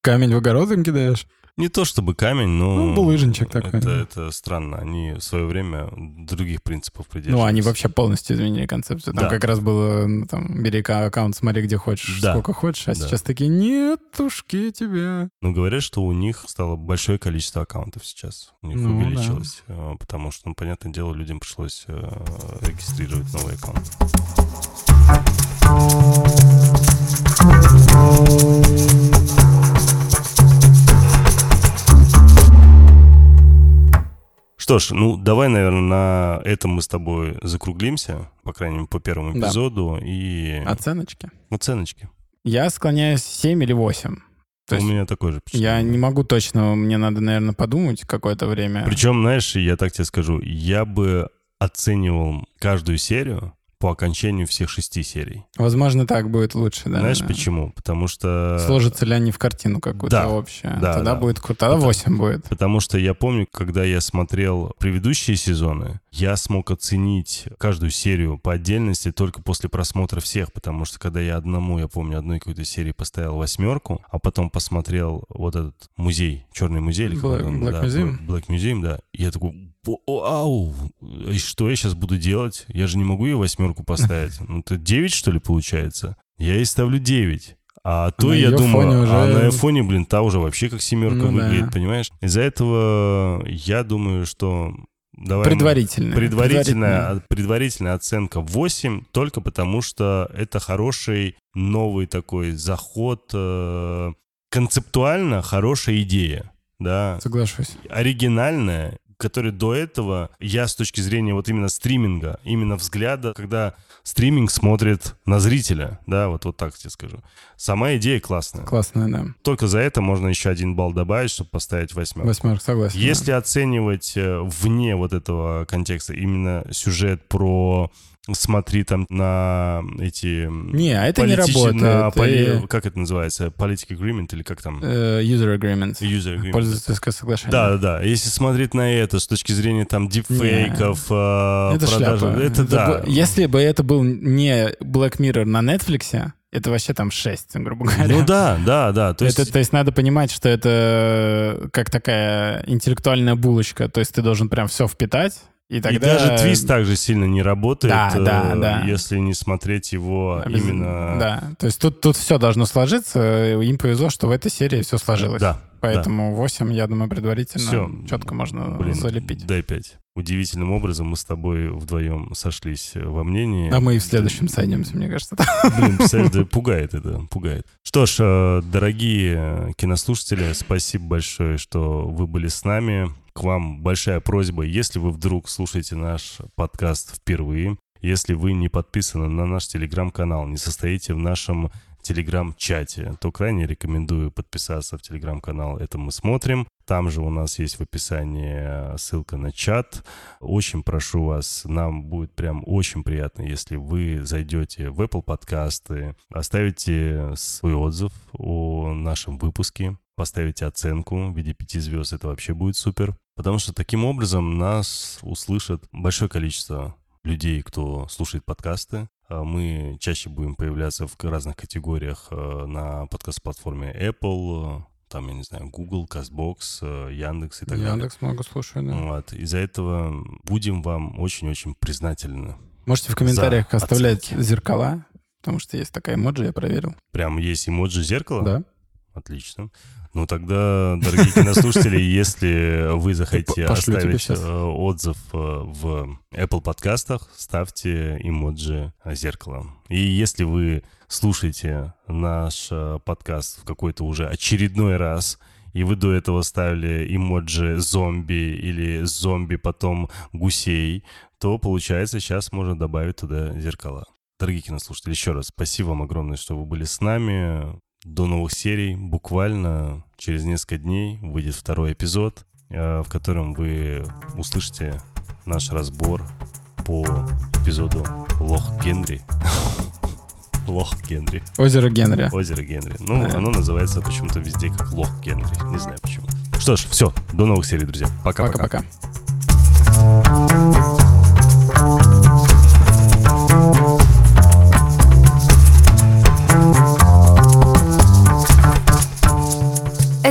Камень в огород им кидаешь? Не то чтобы камень, но... Ну, булыжничек такой, Это, да. это странно. Они в свое время других принципов придерживались. Ну, они вообще полностью изменили концепцию. Там Да. как раз было, ну, там, бери ка- аккаунт, смотри, где хочешь, Да. сколько хочешь, а Да. сейчас такие, нетушки тебе. Но говорят, что у них стало большое количество аккаунтов сейчас. У них Ну, увеличилось. э, Потому что, ну, понятное дело, людям пришлось э, регистрировать новый аккаунт. Что ж, ну давай, наверное, на этом мы с тобой закруглимся, по крайней мере, по первому Да. эпизоду, и Оценочки. оценочки. Я склоняюсь 7 или 8. То У есть меня такое же я не могу точно, мне надо, наверное, подумать какое-то время. Причем, знаешь, я так тебе скажу, я бы оценивал каждую серию по окончанию всех шести серий. Возможно, так будет лучше, да. Знаешь да. почему? Потому что... Сложатся ли они в картину какую-то Да, общую? да, Тогда да. будет круто. Тогда Потому- 8 будет. Потому что я помню, когда я смотрел предыдущие сезоны, я смог оценить каждую серию по отдельности только после просмотра всех, потому что когда я одному, я помню, одной какой-то серии поставил восьмерку, а потом посмотрел вот этот музей, черный музей, или Black- Black да, Museum? Black Museum, да, и я такой, ау, что я сейчас буду делать? Я же не могу ее восьмерку поставить. Ну, это 9, что ли, получается? Я ей ставлю 9. А то на я думаю, уже- а на фоне, блин, та уже вообще как семерка Ну да. выглядит, понимаешь? Из-за этого я думаю, что... Давай мы- Предварительная. Предварительная, предварительная оценка 8, только потому что это хороший новый такой заход, э, концептуально хорошая идея, да, Соглашусь. оригинальная, который до этого я с точки зрения вот именно стриминга, именно взгляда, когда стриминг смотрит на зрителя, да, вот, вот так тебе скажу. Сама идея классная. Классная, да. Только за это можно еще один балл добавить, чтобы поставить восьмерку. Восьмерка, согласен. Если оценивать э, вне вот этого контекста именно сюжет про смотри там на эти... Не, а это не работает. на поли- И, Как это называется? Politic agreement или как там? э, user agreement. User agreement. Пользовательское соглашение. Да, да, да. Если смотреть на это с точки зрения там дипфейков, э, Это продажи, шляпа. это да. бу- Если бы это был не Black Mirror на Netflix, это вообще там 6, грубо говоря. Ну да, да, да. То есть, это, то есть надо понимать, что это как такая интеллектуальная булочка. То есть ты должен прям все впитать, и и тогда... даже твист так же сильно не работает, Да, э, да, да. если не смотреть его Обяз- именно... Да, то есть тут, тут все должно сложиться. Им повезло, что в этой серии все сложилось. Да, Поэтому 8, я думаю, предварительно Всё. четко можно Блин, залепить. дай пять. Удивительным образом мы с тобой вдвоем сошлись во мнении. А мы и в следующем сойдемся, мне кажется. Блин, представляешь, да, пугает это, пугает. Что ж, э, дорогие кинослушатели, спасибо большое, что вы были с нами. К вам большая просьба, если вы вдруг слушаете наш подкаст впервые, если вы не подписаны на наш телеграм-канал, не состоите в нашем телеграм-чате, то крайне рекомендую подписаться в телеграм-канал «Это мы смотрим». Там же у нас есть в описании ссылка на чат. Очень прошу вас, нам будет прям очень приятно, если вы зайдете в Apple подкасты, оставите свой отзыв о нашем выпуске, поставите оценку в виде пяти звезд, это вообще будет супер. Потому что таким образом нас услышит большое количество людей, кто слушает подкасты. А Мы чаще будем появляться в разных категориях э, на подкаст-платформе Apple, там, я не знаю, Google, CastBox, э, Яндекс и так далее. Яндекс много слушаю, да. Вот. Из-за этого будем вам очень-очень признательны. Можете в комментариях оставлять оценки. зеркала, потому что есть такая эмоджи, я проверил. Прям есть эмоджи зеркала? Да. Отлично. Ну тогда, дорогие кинослушатели, если вы захотите оставить э, отзыв э, в Apple подкастах, ставьте эмоджи зеркала. И если вы слушаете наш э, подкаст в какой-то уже очередной раз, и вы до этого ставили эмоджи зомби или зомби потом гусей, то получается сейчас можно добавить туда зеркала. Дорогие кинослушатели, еще раз спасибо вам огромное, что вы были с нами. До новых серий. Буквально через несколько дней выйдет второй эпизод, э, в котором вы услышите наш разбор по эпизоду Лох Генри. Лох Генри. Озеро Генри. Озеро Генри. Ну, Да. оно называется почему-то везде как Лох Генри. Не знаю почему. Что ж, все. До новых серий, друзья. Пока-пока. Пока-пока.